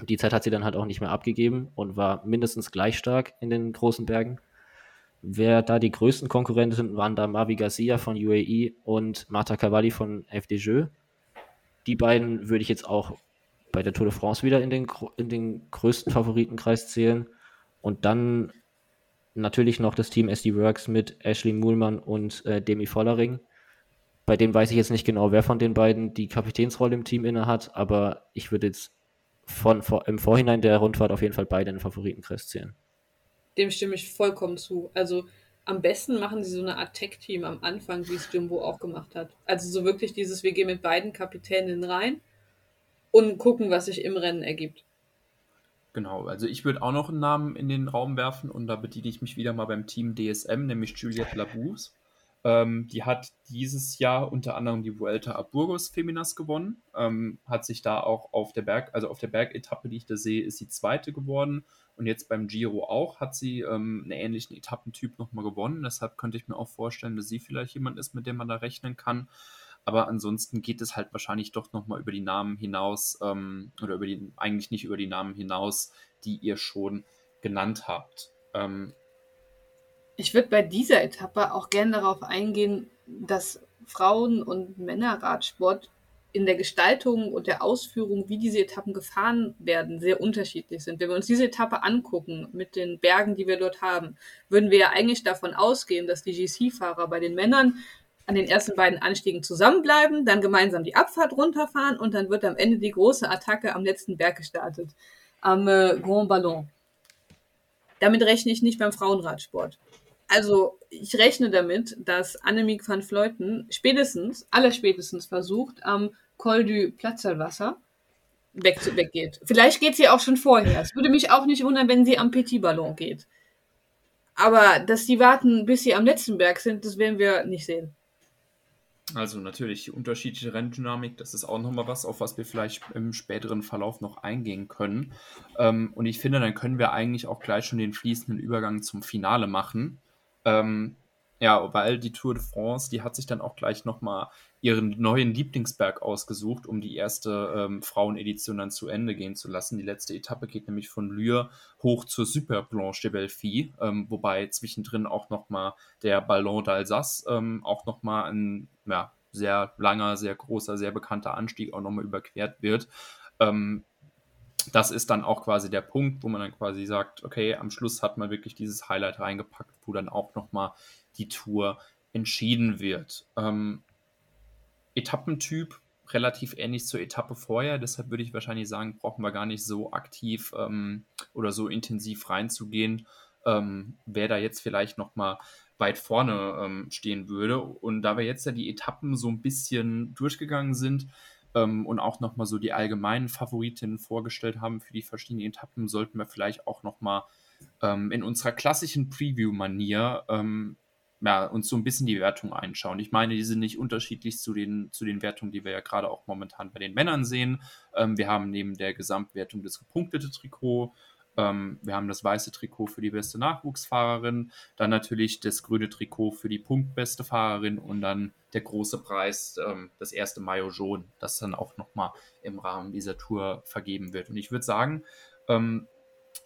Die Zeit hat sie dann halt auch nicht mehr abgegeben und war mindestens gleich stark in den großen Bergen. Wer da die größten Konkurrenten waren da Mavi Garcia von UAE und Marta Cavalli von FDJ. Die beiden würde ich jetzt auch bei der Tour de France wieder in den, in den größten Favoritenkreis zählen. Und dann natürlich noch das Team SD Works mit Ashley Muhlmann und äh, Demi Vollering. Bei dem weiß ich jetzt nicht genau, wer von den beiden die Kapitänsrolle im Team inne hat, aber ich würde jetzt von, vor, im Vorhinein der Rundfahrt auf jeden Fall beide in den Favoritenkreis zählen. Dem stimme ich vollkommen zu. Also am besten machen sie so eine Art Tech-Team am Anfang, wie es Jumbo auch gemacht hat. Also so wirklich dieses, wir gehen mit beiden Kapitänen rein und gucken, was sich im Rennen ergibt. Genau, also ich würde auch noch einen Namen in den Raum werfen und da bediene ich mich wieder mal beim Team DSM, nämlich Juliette Labous. Ähm, die hat dieses Jahr unter anderem die Vuelta a Burgos Feminas gewonnen, ähm, hat sich da auch auf der Berg, also auf der Bergetappe, die ich da sehe, ist sie zweite geworden und jetzt beim Giro auch hat sie ähm, einen ähnlichen Etappentyp nochmal gewonnen. Deshalb könnte ich mir auch vorstellen, dass sie vielleicht jemand ist, mit dem man da rechnen kann. Aber ansonsten geht es halt wahrscheinlich doch nochmal über die Namen hinaus ähm, oder über die, eigentlich nicht über die Namen hinaus, die ihr schon genannt habt. Ähm, ich würde bei dieser Etappe auch gerne darauf eingehen, dass Frauen- und Männerradsport in der Gestaltung und der Ausführung, wie diese Etappen gefahren werden, sehr unterschiedlich sind. Wenn wir uns diese Etappe angucken mit den Bergen, die wir dort haben, würden wir ja eigentlich davon ausgehen, dass die GC-Fahrer bei den Männern an den ersten beiden Anstiegen zusammenbleiben, dann gemeinsam die Abfahrt runterfahren und dann wird am Ende die große Attacke am letzten Berg gestartet, am äh, Grand Ballon. Damit rechne ich nicht beim Frauenradsport. Also ich rechne damit, dass Annemiek van Vleuten spätestens, allerspätestens versucht, am Col du Platzerwasser weg, weggeht. Vielleicht geht sie auch schon vorher. Es würde mich auch nicht wundern, wenn sie am Petit Ballon geht. Aber dass die warten, bis sie am letzten Berg sind, das werden wir nicht sehen. Also natürlich unterschiedliche Renndynamik, das ist auch nochmal was, auf was wir vielleicht im späteren Verlauf noch eingehen können. Ähm, und ich finde, dann können wir eigentlich auch gleich schon den fließenden Übergang zum Finale machen. Ähm, ja, weil die Tour de France, die hat sich dann auch gleich nochmal ihren neuen Lieblingsberg ausgesucht, um die erste ähm, Frauenedition dann zu Ende gehen zu lassen. Die letzte Etappe geht nämlich von Lure hoch zur Super Blanche de Belleville, ähm, wobei zwischendrin auch nochmal der Ballon d'Alsace ähm, auch nochmal ein ja, sehr langer, sehr großer, sehr bekannter Anstieg auch nochmal überquert wird. Ähm, das ist dann auch quasi der Punkt, wo man dann quasi sagt, okay, am Schluss hat man wirklich dieses Highlight reingepackt, wo dann auch nochmal die Tour entschieden wird. Ähm, Etappentyp relativ ähnlich zur Etappe vorher. Deshalb würde ich wahrscheinlich sagen, brauchen wir gar nicht so aktiv ähm, oder so intensiv reinzugehen, ähm, wer da jetzt vielleicht noch mal weit vorne ähm, stehen würde. Und da wir jetzt ja die Etappen so ein bisschen durchgegangen sind ähm, und auch noch mal so die allgemeinen Favoritinnen vorgestellt haben für die verschiedenen Etappen, sollten wir vielleicht auch noch mal ähm, in unserer klassischen Preview-Manier ähm, ja, uns so ein bisschen die Wertung einschauen. Ich meine, die sind nicht unterschiedlich zu den, zu den Wertungen, die wir ja gerade auch momentan bei den Männern sehen. Ähm, wir haben neben der Gesamtwertung das gepunktete Trikot, ähm, wir haben das weiße Trikot für die beste Nachwuchsfahrerin, dann natürlich das grüne Trikot für die punktbeste Fahrerin und dann der große Preis, ähm, das erste Maillot jaune, das dann auch nochmal im Rahmen dieser Tour vergeben wird. Und ich würde sagen, ähm,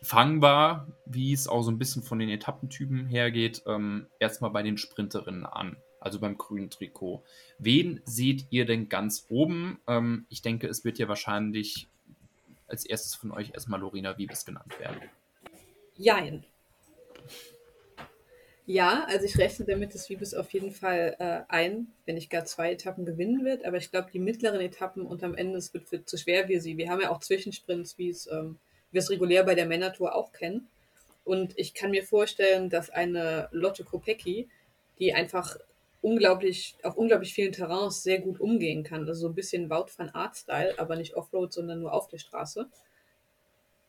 fangbar, wie es auch so ein bisschen von den Etappentypen hergeht, ähm, erstmal bei den Sprinterinnen an, also beim grünen Trikot. Wen seht ihr denn ganz oben? Ähm, ich denke, es wird ja wahrscheinlich als erstes von euch erstmal Lorena Wiebes genannt werden. Jein. Ja, also ich rechne damit, dass Wiebes auf jeden Fall äh, ein, wenn nicht gar zwei Etappen gewinnen wird. Aber ich glaube, die mittleren Etappen und am Ende es wird, wird zu schwer wie sie. Wir haben ja auch Zwischensprints, wie ähm, wir es regulär bei der Männertour auch kennen. Und ich kann mir vorstellen, dass eine Lotte Kopecki, die einfach unglaublich, auf unglaublich vielen Terrains sehr gut umgehen kann, also so ein bisschen Wout van Art-Style, aber nicht Offroad, sondern nur auf der Straße,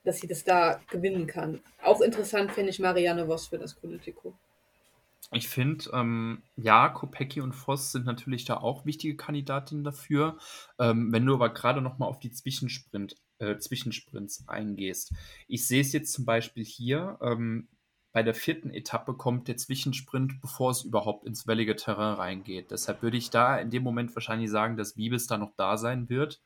dass sie das da gewinnen kann. Auch interessant finde ich Marianne Voss für das grüne. Ich finde, ähm, ja, Kopecki und Voss sind natürlich da auch wichtige Kandidatinnen dafür. Ähm, wenn du aber gerade noch mal auf die Zwischensprint äh, Zwischensprints eingehst. Ich sehe es jetzt zum Beispiel hier. Ähm, bei der vierten Etappe kommt der Zwischensprint, bevor es überhaupt ins wellige Terrain reingeht. Deshalb würde ich da in dem Moment wahrscheinlich sagen, dass Wiebes da noch da sein wird.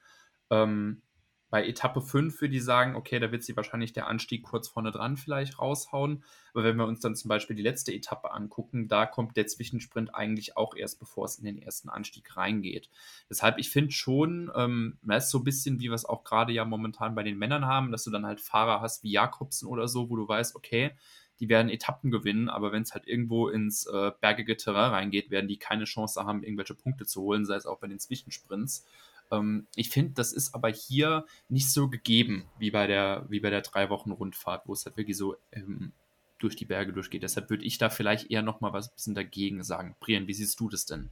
Ähm, bei Etappe 5 würde ich sagen, okay, da wird sie wahrscheinlich der Anstieg kurz vorne dran vielleicht raushauen. Aber wenn wir uns dann zum Beispiel die letzte Etappe angucken, da kommt der Zwischensprint eigentlich auch erst, bevor es in den ersten Anstieg reingeht. Deshalb, ich finde schon, ähm, das ist so ein bisschen, wie wir es auch gerade ja momentan bei den Männern haben, dass du dann halt Fahrer hast wie Jakobsen oder so, wo du weißt, okay, die werden Etappen gewinnen, aber wenn es halt irgendwo ins äh, bergige Terrain reingeht, werden die keine Chance haben, irgendwelche Punkte zu holen, sei es auch bei den Zwischensprints. Ähm, ich finde, das ist aber hier nicht so gegeben wie bei der, wie bei der drei Wochen Rundfahrt, wo es halt wirklich so ähm, durch die Berge durchgeht. Deshalb würde ich da vielleicht eher noch mal was ein bisschen dagegen sagen. Brian, wie siehst du das denn?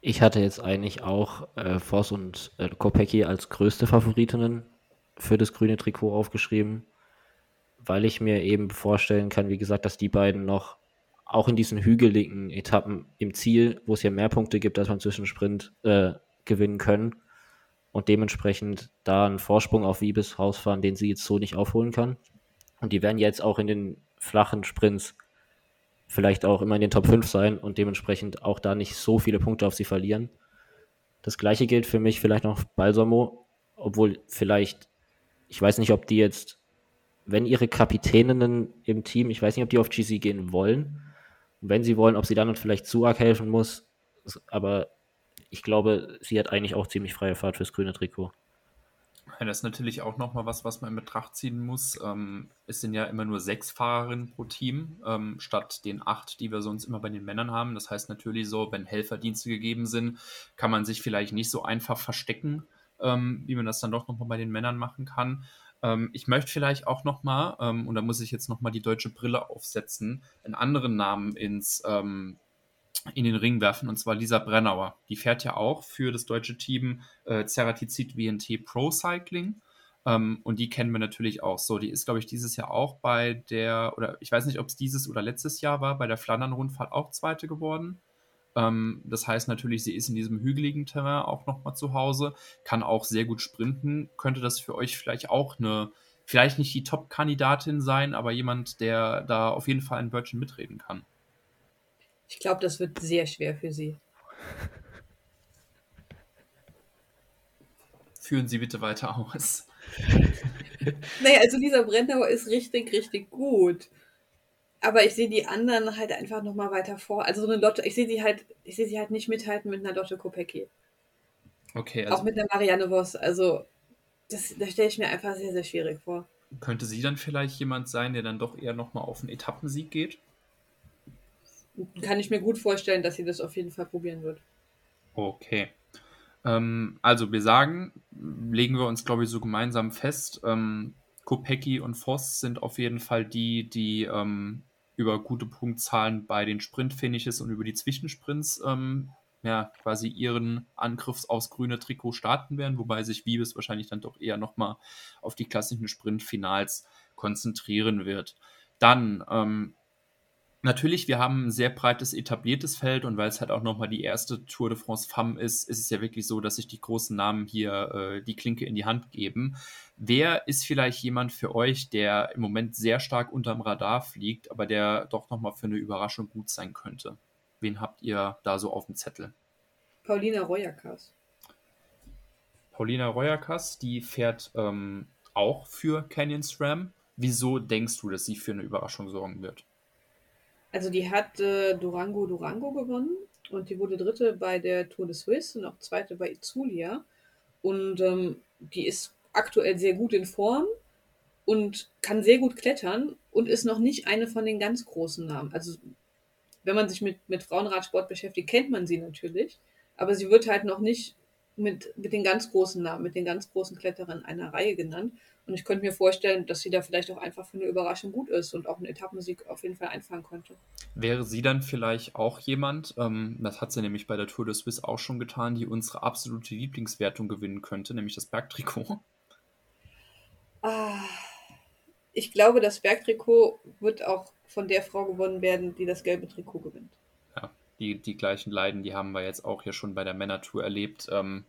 Ich hatte jetzt eigentlich auch äh, Voss und äh, Kopecki als größte Favoritinnen für das grüne Trikot aufgeschrieben, weil ich mir eben vorstellen kann, wie gesagt, dass die beiden noch auch in diesen hügeligen Etappen im Ziel, wo es ja mehr Punkte gibt, als man zwischen Sprint äh, gewinnen können und dementsprechend da einen Vorsprung auf Wiebes rausfahren, den sie jetzt so nicht aufholen kann. Und die werden jetzt auch in den flachen Sprints vielleicht auch immer in den Top 5 sein und dementsprechend auch da nicht so viele Punkte auf sie verlieren. Das gleiche gilt für mich vielleicht noch Balsamo, obwohl vielleicht, ich weiß nicht, ob die jetzt, wenn ihre Kapitäninnen im Team, ich weiß nicht, ob die auf GC gehen wollen. Und wenn sie wollen, ob sie dann vielleicht zu arg helfen muss. Aber ich glaube, sie hat eigentlich auch ziemlich freie Fahrt fürs grüne Trikot. Ja, das ist natürlich auch nochmal was, was man in Betracht ziehen muss. Ähm, es sind ja immer nur sechs Fahrerinnen pro Team, ähm, statt den acht, die wir sonst immer bei den Männern haben. Das heißt natürlich so, wenn Helferdienste gegeben sind, kann man sich vielleicht nicht so einfach verstecken, ähm, wie man das dann doch nochmal bei den Männern machen kann. Ähm, ich möchte vielleicht auch nochmal, ähm, und da muss ich jetzt nochmal die deutsche Brille aufsetzen, einen anderen Namen ins ähm, in den Ring werfen, und zwar Lisa Brennauer. Die fährt ja auch für das deutsche Team äh, Ceratizid WNT Pro Cycling. Ähm, und die kennen wir natürlich auch. So, die ist, glaube ich, dieses Jahr auch bei der, oder ich weiß nicht, ob es dieses oder letztes Jahr war, bei der Flandern-Rundfahrt auch Zweite geworden. Ähm, das heißt natürlich, sie ist in diesem hügeligen Terrain auch nochmal zu Hause, kann auch sehr gut sprinten. Könnte das für euch vielleicht auch eine, vielleicht nicht die Top-Kandidatin sein, aber jemand, der da auf jeden Fall ein Wörtchen mitreden kann? Ich glaube, das wird sehr schwer für sie. Führen Sie bitte weiter aus. [LAUGHS] naja, also Lisa Brennauer ist richtig, richtig gut. Aber ich sehe die anderen halt einfach nochmal weiter vor. Also so eine Lotte, ich sehe sie halt, ich sehe sie halt nicht mithalten mit einer Lotte Kopecki. Okay. Also Auch mit einer Marianne Voss. Also das, das stelle ich mir einfach sehr, sehr schwierig vor. Könnte sie dann vielleicht jemand sein, der dann doch eher nochmal auf einen Etappensieg geht? kann ich mir gut vorstellen, dass sie das auf jeden Fall probieren wird. Okay. Ähm, also wir sagen, legen wir uns, glaube ich, so gemeinsam fest, ähm, Kopecki und Voss sind auf jeden Fall die, die ähm, über gute Punktzahlen bei den Sprintfinishes und über die Zwischensprints ähm, ja, quasi ihren Angriffs aufs grüne Trikot starten werden, wobei sich Wiebes wahrscheinlich dann doch eher nochmal auf die klassischen Sprintfinals konzentrieren wird. Dann ähm, Natürlich, wir haben ein sehr breites etabliertes Feld und weil es halt auch nochmal die erste Tour de France Femme ist, ist es ja wirklich so, dass sich die großen Namen hier äh, die Klinke in die Hand geben. Wer ist vielleicht jemand für euch, der im Moment sehr stark unterm Radar fliegt, aber der doch nochmal für eine Überraschung gut sein könnte? Wen habt ihr da so auf dem Zettel? Paulina Royakas. Paulina Royakas, die fährt ähm, auch für Canyon SRAM. Wieso denkst du, dass sie für eine Überraschung sorgen wird? Also die hat äh, Durango Durango gewonnen und die wurde Dritte bei der Tour de Suisse und auch Zweite bei Izulia. Und ähm, die ist aktuell sehr gut in Form und kann sehr gut klettern und ist noch nicht eine von den ganz großen Namen. Also wenn man sich mit, mit Frauenradsport beschäftigt, kennt man sie natürlich, aber sie wird halt noch nicht mit, mit den ganz großen Namen, mit den ganz großen Kletterern einer Reihe genannt. Und ich könnte mir vorstellen, dass sie da vielleicht auch einfach für eine Überraschung gut ist und auch einen Etappensieg auf jeden Fall einfahren könnte. Wäre sie dann vielleicht auch jemand, ähm, das hat sie nämlich bei der Tour de Suisse auch schon getan, die unsere absolute Lieblingswertung gewinnen könnte, nämlich das Bergtrikot? Ah, ich glaube, das Bergtrikot wird auch von der Frau gewonnen werden, die das gelbe Trikot gewinnt. Ja, die, die gleichen Leiden, die haben wir jetzt auch hier schon bei der Männertour erlebt. Ähm,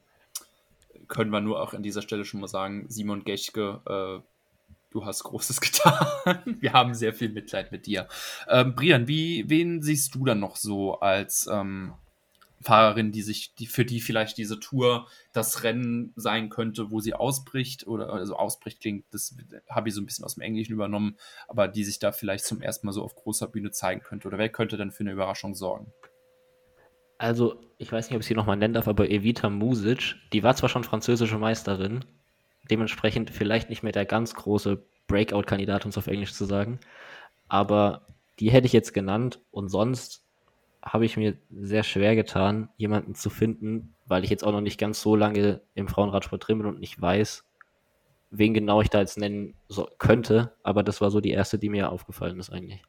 können wir nur auch an dieser Stelle schon mal sagen, Simon Gechke, äh, du hast Großes [LAUGHS] getan. wir haben sehr viel Mitleid mit dir. Ähm, Brian, wie, wen siehst du dann noch so als ähm, Fahrerin, die sich, die, für die vielleicht diese Tour das Rennen sein könnte, wo sie ausbricht oder also ausbricht klingt, das habe ich so ein bisschen aus dem Englischen übernommen, aber die sich da vielleicht zum ersten Mal so auf großer Bühne zeigen könnte. Oder wer könnte dann für eine Überraschung sorgen? Also, ich weiß nicht, ob ich sie nochmal nennen darf, aber Evita Music, die war zwar schon französische Meisterin, dementsprechend vielleicht nicht mehr der ganz große Breakout-Kandidat, um es auf Englisch zu sagen, aber die hätte ich jetzt genannt und sonst habe ich mir sehr schwer getan, jemanden zu finden, weil ich jetzt auch noch nicht ganz so lange im Frauenradsport drin bin und nicht weiß, wen genau ich da jetzt nennen so, könnte, aber das war so die erste, die mir aufgefallen ist eigentlich.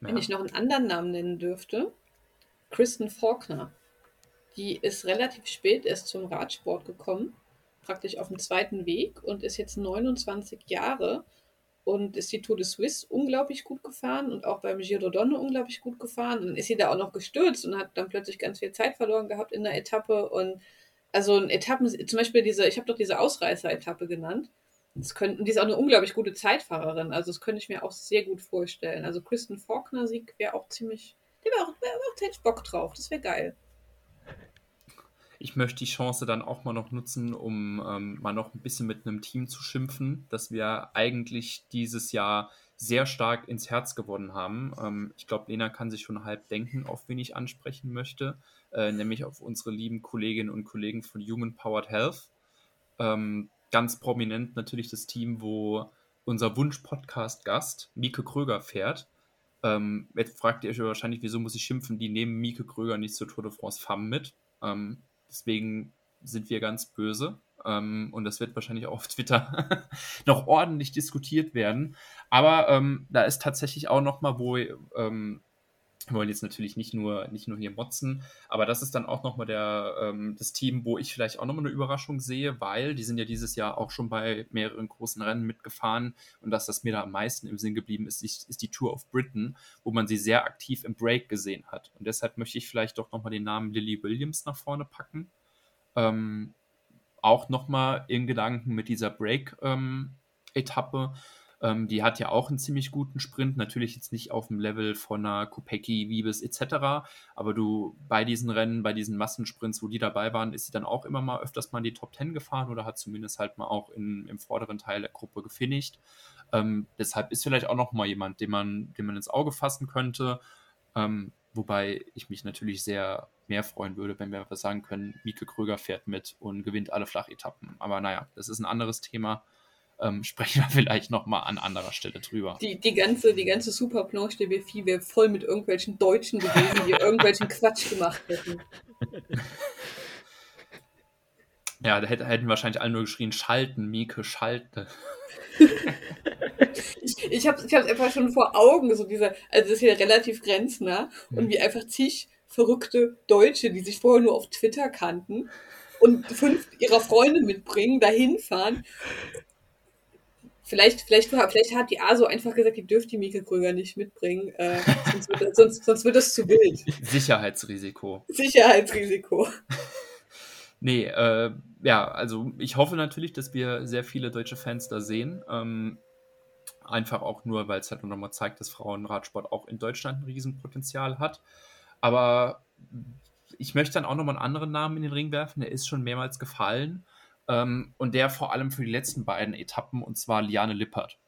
Wenn ja. ich noch einen anderen Namen nennen dürfte, Kristen Faulkner. Die ist relativ spät erst zum Radsport gekommen, praktisch auf dem zweiten Weg und ist jetzt 29 Jahre und ist die Tour de Suisse unglaublich gut gefahren und auch beim Giro d'Onne unglaublich gut gefahren. Und dann ist sie da auch noch gestürzt und hat dann plötzlich ganz viel Zeit verloren gehabt in der Etappe. Und also Etappen, zum Beispiel diese, ich habe doch diese Ausreißer-Etappe genannt. Das könnten, die ist auch eine unglaublich gute Zeitfahrerin. Also das könnte ich mir auch sehr gut vorstellen. Also Kristen Faulkner-Sieg wäre auch ziemlich der wäre auch, wär auch hätte Bock drauf. Das wäre geil. Ich möchte die Chance dann auch mal noch nutzen, um ähm, mal noch ein bisschen mit einem Team zu schimpfen, das wir eigentlich dieses Jahr sehr stark ins Herz gewonnen haben. Ähm, ich glaube, Lena kann sich schon halb denken, auf wen ich ansprechen möchte, äh, nämlich auf unsere lieben Kolleginnen und Kollegen von Human Powered Health. Ähm, ganz prominent natürlich das Team, wo unser Wunsch-Podcast-Gast Mieke Kröger fährt. Ähm, jetzt fragt ihr euch wahrscheinlich, wieso muss ich schimpfen? Die nehmen Mieke Kröger nicht zur Tour de France Femme mit. Ähm, deswegen sind wir ganz böse. Ähm, und das wird wahrscheinlich auch auf Twitter [LAUGHS] noch ordentlich diskutiert werden. Aber ähm, da ist tatsächlich auch nochmal, wo ähm, wir wollen jetzt natürlich nicht nur, nicht nur hier motzen, aber das ist dann auch nochmal ähm, das Team, wo ich vielleicht auch nochmal eine Überraschung sehe, weil die sind ja dieses Jahr auch schon bei mehreren großen Rennen mitgefahren und das, das mir da am meisten im Sinn geblieben ist, ist die Tour of Britain, wo man sie sehr aktiv im Break gesehen hat. Und deshalb möchte ich vielleicht doch nochmal den Namen Lily Williams nach vorne packen. Ähm, auch nochmal in Gedanken mit dieser Break-Etappe. Ähm, ähm, die hat ja auch einen ziemlich guten Sprint, natürlich jetzt nicht auf dem Level von einer Kopecki, Wiebes etc. Aber du bei diesen Rennen, bei diesen Massensprints, wo die dabei waren, ist sie dann auch immer mal öfters mal in die Top 10 gefahren oder hat zumindest halt mal auch in, im vorderen Teil der Gruppe gefinisht. Ähm, deshalb ist vielleicht auch noch mal jemand, den man, den man ins Auge fassen könnte. Ähm, wobei ich mich natürlich sehr mehr freuen würde, wenn wir sagen können, Mieke Kröger fährt mit und gewinnt alle Flachetappen. Aber naja, das ist ein anderes Thema ähm, sprechen wir [LAUGHS] vielleicht nochmal an anderer Stelle drüber. Die, die ganze, die ganze Super Planche de Béfi wäre voll mit irgendwelchen Deutschen gewesen, die irgendwelchen Quatsch gemacht hätten. Ja, da hätten wahrscheinlich alle nur geschrien, schalten, Mieke, schalte. [LAUGHS] ich ich habe es einfach schon vor Augen, so diese, also das ist ja relativ grenznah mhm. und wie einfach zig verrückte Deutsche, die sich vorher nur auf Twitter kannten und fünf ihrer Freunde mitbringen, dahin fahren Vielleicht, vielleicht, vielleicht hat die ASO einfach gesagt, die dürft die Mieke Kröger nicht mitbringen, äh, sonst, wird, sonst, sonst wird das zu wild. Sicherheitsrisiko. Sicherheitsrisiko. nee, äh, ja, also ich hoffe natürlich, dass wir sehr viele deutsche Fans da sehen. Ähm, einfach auch nur, weil es halt nochmal zeigt, dass Frauenradsport auch in Deutschland ein Riesenpotenzial hat. Aber ich möchte dann auch nochmal einen anderen Namen in den Ring werfen, der ist schon mehrmals gefallen. Ähm, und der vor allem für die letzten beiden Etappen, und zwar Liane Lippert.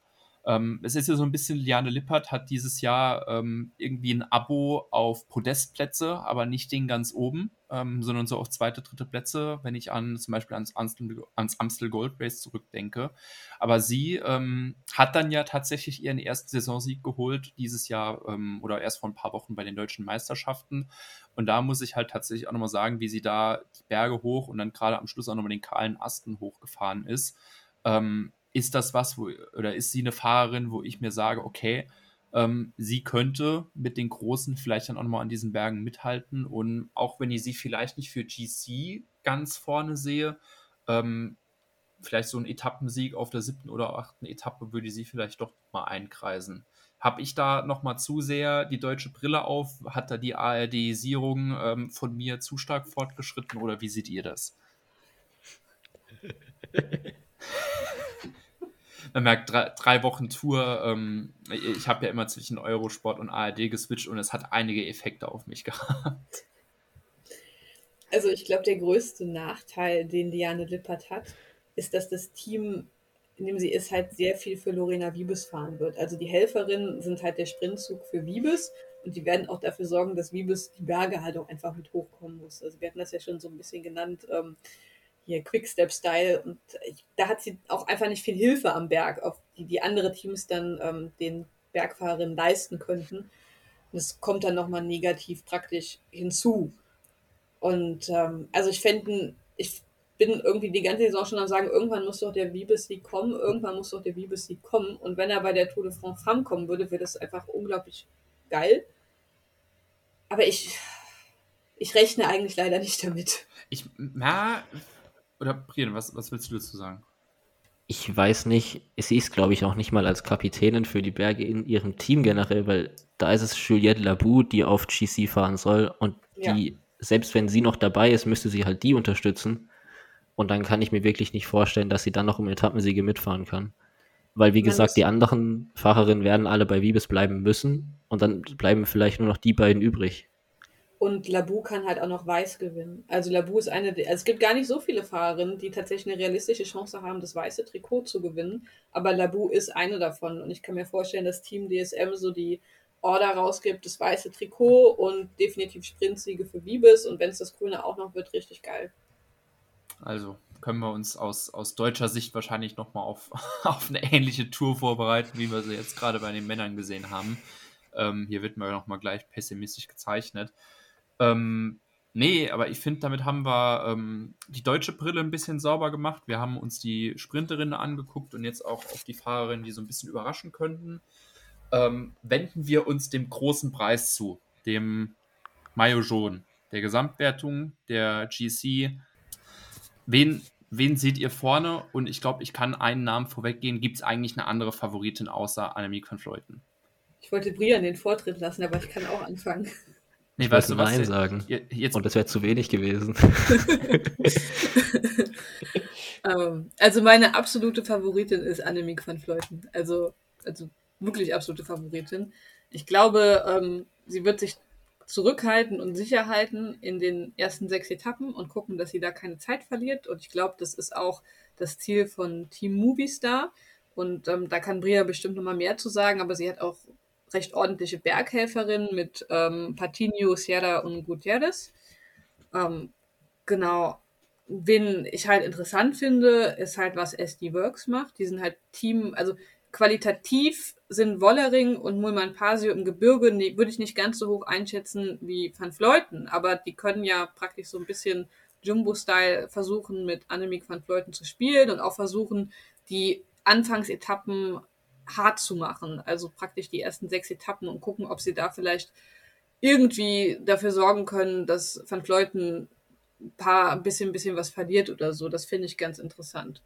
Ähm, es ist ja so ein bisschen, Liane Lippert hat dieses Jahr ähm, irgendwie ein Abo auf Podestplätze, aber nicht den ganz oben, ähm, sondern so auf zweite, dritte Plätze, wenn ich an zum Beispiel ans Amstel, ans Amstel Gold Race zurückdenke. Aber sie ähm, hat dann ja tatsächlich ihren ersten Saisonsieg geholt dieses Jahr ähm, oder erst vor ein paar Wochen bei den deutschen Meisterschaften. Und da muss ich halt tatsächlich auch nochmal sagen, wie sie da die Berge hoch und dann gerade am Schluss auch nochmal den kahlen Asten hochgefahren ist. Ähm, ist das was, wo, oder ist sie eine Fahrerin, wo ich mir sage, okay, ähm, sie könnte mit den Großen vielleicht dann auch nochmal an diesen Bergen mithalten. Und auch wenn ich sie vielleicht nicht für GC ganz vorne sehe, ähm, vielleicht so ein Etappensieg auf der siebten oder achten Etappe würde sie vielleicht doch mal einkreisen. Habe ich da nochmal zu sehr die deutsche Brille auf? Hat da die ARDisierung ähm, von mir zu stark fortgeschritten oder wie seht ihr das? [LAUGHS] man merkt, drei, drei Wochen Tour. Ähm, ich habe ja immer zwischen Eurosport und ARD geswitcht und es hat einige Effekte auf mich [LAUGHS] gehabt. Also ich glaube, der größte Nachteil, den Liane Lippert hat, ist, dass das Team, in dem sie ist, halt sehr viel für Lorena Wiebes fahren wird. Also die Helferinnen sind halt der Sprintzug für Wiebes und die werden auch dafür sorgen, dass Wiebes die Berge halt auch einfach mit hochkommen muss. Also wir hatten das ja schon so ein bisschen genannt, ähm, hier Quickstep-Style und ich, da hat sie auch einfach nicht viel Hilfe am Berg, auf die die andere Teams dann ähm, den Bergfahrerinnen leisten könnten. Das kommt dann nochmal negativ praktisch hinzu. Und ähm, also ich fände, ich bin irgendwie die ganze Saison schon am sagen, irgendwann muss doch der Wiebes-Sieg kommen, irgendwann muss doch der Wiebes-Sieg kommen. Und wenn er bei der Tour de France Femme kommen würde, wäre das einfach unglaublich geil. Aber ich, ich rechne eigentlich leider nicht damit. Ich, na, oder Brian, was, was willst du dazu sagen? Ich weiß nicht, sie ist, glaube ich, auch nicht mal als Kapitänin für die Berge in ihrem Team generell, weil da ist es Juliette Labou, die auf GC fahren soll und die ja selbst wenn sie noch dabei ist, müsste sie halt die unterstützen. Und dann kann ich mir wirklich nicht vorstellen, dass sie dann noch um Etappensiege mitfahren kann. Weil, wie gesagt, die anderen Fahrerinnen werden alle bei Wiebes bleiben müssen und dann bleiben vielleicht nur noch die beiden übrig. Und Labu kann halt auch noch weiß gewinnen. Also Labu ist eine, also es gibt gar nicht so viele Fahrerinnen, die tatsächlich eine realistische Chance haben, das weiße Trikot zu gewinnen. Aber Labu ist eine davon. Und ich kann mir vorstellen, dass Team DSM so die Order rausgibt, das weiße Trikot und definitiv Sprintsiege für Wiebes und wenn es das Grüne auch noch wird, richtig geil. Also können wir uns aus, aus deutscher Sicht wahrscheinlich nochmal auf, [LAUGHS] auf eine ähnliche Tour vorbereiten, wie wir sie jetzt gerade bei den Männern gesehen haben. Ähm, hier wird man nochmal gleich pessimistisch gezeichnet. Ähm, nee, aber ich finde, damit haben wir ähm, die deutsche Brille ein bisschen sauber gemacht. Wir haben uns die Sprinterinnen angeguckt und jetzt auch auf die Fahrerinnen, die so ein bisschen überraschen könnten ähm, wenden wir uns dem großen Preis zu, dem Mayo Jaune, der Gesamtwertung der GC. Wen, wen seht ihr vorne? Und ich glaube, ich kann einen Namen vorweggehen. Gibt es eigentlich eine andere Favoritin außer Annemiek van Fleuten? Ich wollte Brian den Vortritt lassen, aber ich kann auch anfangen. Nee, ich weißt du was? Nein sagen. Jetzt... Und das wäre zu wenig gewesen. um, [LAUGHS] ähm, also meine absolute Favoritin ist Annemiek van Fleuten. Also, also wirklich absolute Favoritin. Ich glaube, ähm, sie wird sich zurückhalten und sicher halten in den ersten sechs Etappen und gucken, dass sie da keine Zeit verliert. Und ich glaube, das ist auch das Ziel von Team Movistar. Und ähm, da kann Bria bestimmt nochmal mehr zu sagen, aber sie hat auch recht ordentliche Berghelferinnen mit ähm, Patinho, Sierra und Gutierrez. Ähm, genau. Wen ich halt interessant finde, ist halt, was SD Works macht. Die sind halt Team, also qualitativ sind Wollering und Mulman Pasio im Gebirge, nee, würde ich nicht ganz so hoch einschätzen wie Van Fleuten, aber die können ja praktisch so ein bisschen Jumbo-Style versuchen, mit Annemiek van Fleuten zu spielen und auch versuchen, die Anfangsetappen hart zu machen, also praktisch die ersten sechs Etappen und gucken, ob sie da vielleicht irgendwie dafür sorgen können, dass Van Fleuten ein paar, ein bisschen, ein bisschen was verliert oder so. Das finde ich ganz interessant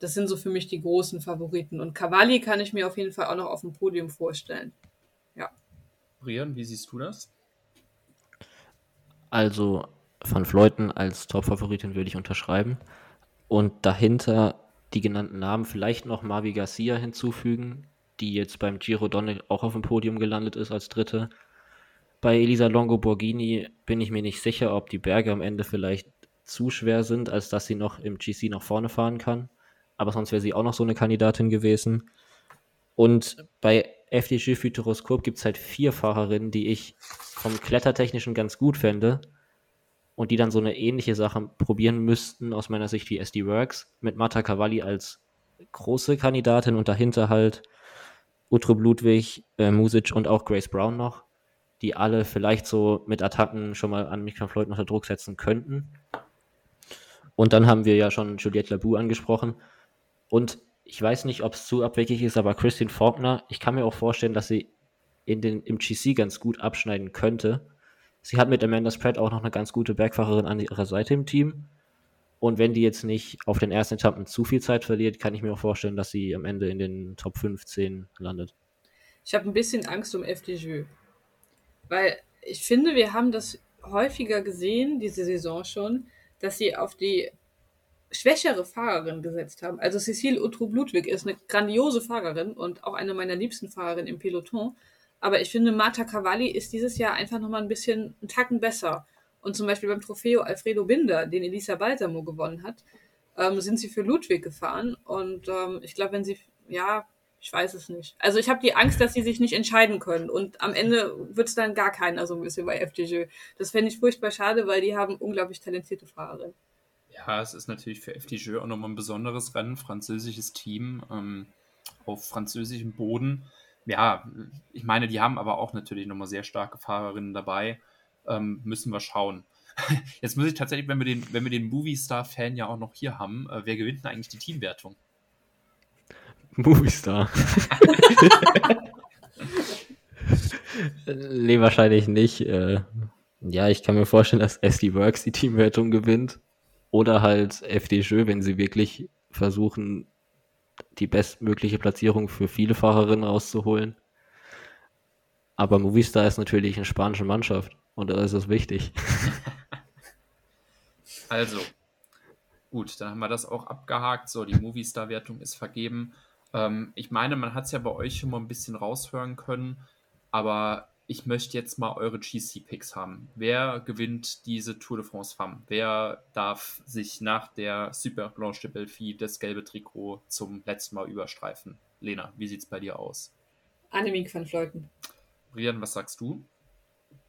das sind so für mich die großen Favoriten. Und Cavalli kann ich mir auf jeden Fall auch noch auf dem Podium vorstellen. Ja. Brian, wie siehst du das? Also Van Fleuten als Top-Favoritin würde ich unterschreiben. Und dahinter die genannten Namen vielleicht noch Marvi Garcia hinzufügen, die jetzt beim Giro Donne auch auf dem Podium gelandet ist als Dritte. Bei Elisa Longo Borghini bin ich mir nicht sicher, ob die Berge am Ende vielleicht zu schwer sind, als dass sie noch im GC nach vorne fahren kann aber sonst wäre sie auch noch so eine Kandidatin gewesen. Und bei FDG Futuroskop gibt es halt vier Fahrerinnen, die ich vom Klettertechnischen ganz gut fände und die dann so eine ähnliche Sache probieren müssten, aus meiner Sicht wie SD Works, mit Marta Cavalli als große Kandidatin und dahinter halt Utrup Ludwig, äh, Music und auch Grace Brown noch, die alle vielleicht so mit Attacken schon mal an Michael Floyd unter Druck setzen könnten. Und dann haben wir ja schon Juliette Labou angesprochen. Und ich weiß nicht, ob es zu abwegig ist, aber Christine Faulkner, ich kann mir auch vorstellen, dass sie in den, im GC ganz gut abschneiden könnte. Sie hat mit Amanda Spratt auch noch eine ganz gute Bergfahrerin an ihrer Seite im Team. Und wenn die jetzt nicht auf den ersten Etappen zu viel Zeit verliert, kann ich mir auch vorstellen, dass sie am Ende in den Top 15 landet. Ich habe ein bisschen Angst um FDJ. Weil ich finde, wir haben das häufiger gesehen, diese Saison schon, dass sie auf die schwächere Fahrerin gesetzt haben. Also Cecile Utrup-Ludwig ist eine grandiose Fahrerin und auch eine meiner liebsten Fahrerinnen im Peloton. Aber ich finde, Marta Cavalli ist dieses Jahr einfach nochmal ein bisschen einen Tacken besser. Und zum Beispiel beim Trofeo Alfredo Binder, den Elisa Balsamo gewonnen hat, ähm, sind sie für Ludwig gefahren. Und ähm, ich glaube, wenn sie, ja, ich weiß es nicht. Also ich habe die Angst, dass sie sich nicht entscheiden können. Und am Ende wird es dann gar keiner so ein bisschen bei FDJ. Das fände ich furchtbar schade, weil die haben unglaublich talentierte Fahrerinnen. Ja, es ist natürlich für FDJ auch nochmal ein besonderes Rennen, französisches Team ähm, auf französischem Boden. Ja, ich meine, die haben aber auch natürlich nochmal sehr starke Fahrerinnen dabei. Ähm, müssen wir schauen. [LAUGHS] Jetzt muss ich tatsächlich, wenn wir den, wenn wir den Movie-Star-Fan ja auch noch hier haben, äh, wer gewinnt denn eigentlich die Teamwertung? Movistar. [LAUGHS] nee, wahrscheinlich nicht. Äh, ja, ich kann mir vorstellen, dass SD Works die Teamwertung gewinnt. Oder halt FDJ, wenn sie wirklich versuchen, die bestmögliche Platzierung für viele Fahrerinnen rauszuholen. Aber Movistar ist natürlich eine spanische Mannschaft und da ist es wichtig. [LAUGHS] Also, gut, dann haben wir das auch abgehakt. So, die Movistar-Wertung ist vergeben. Ähm, ich meine, man hat es ja bei euch schon mal ein bisschen raushören können, aber ich möchte jetzt mal eure GC-Picks haben. Wer gewinnt diese Tour de France Femme? Wer darf sich nach der Super Blanche de Belfi das gelbe Trikot zum letzten Mal überstreifen? Lena, wie sieht es bei dir aus? Annemiek van Fleuten. Rian, was sagst du?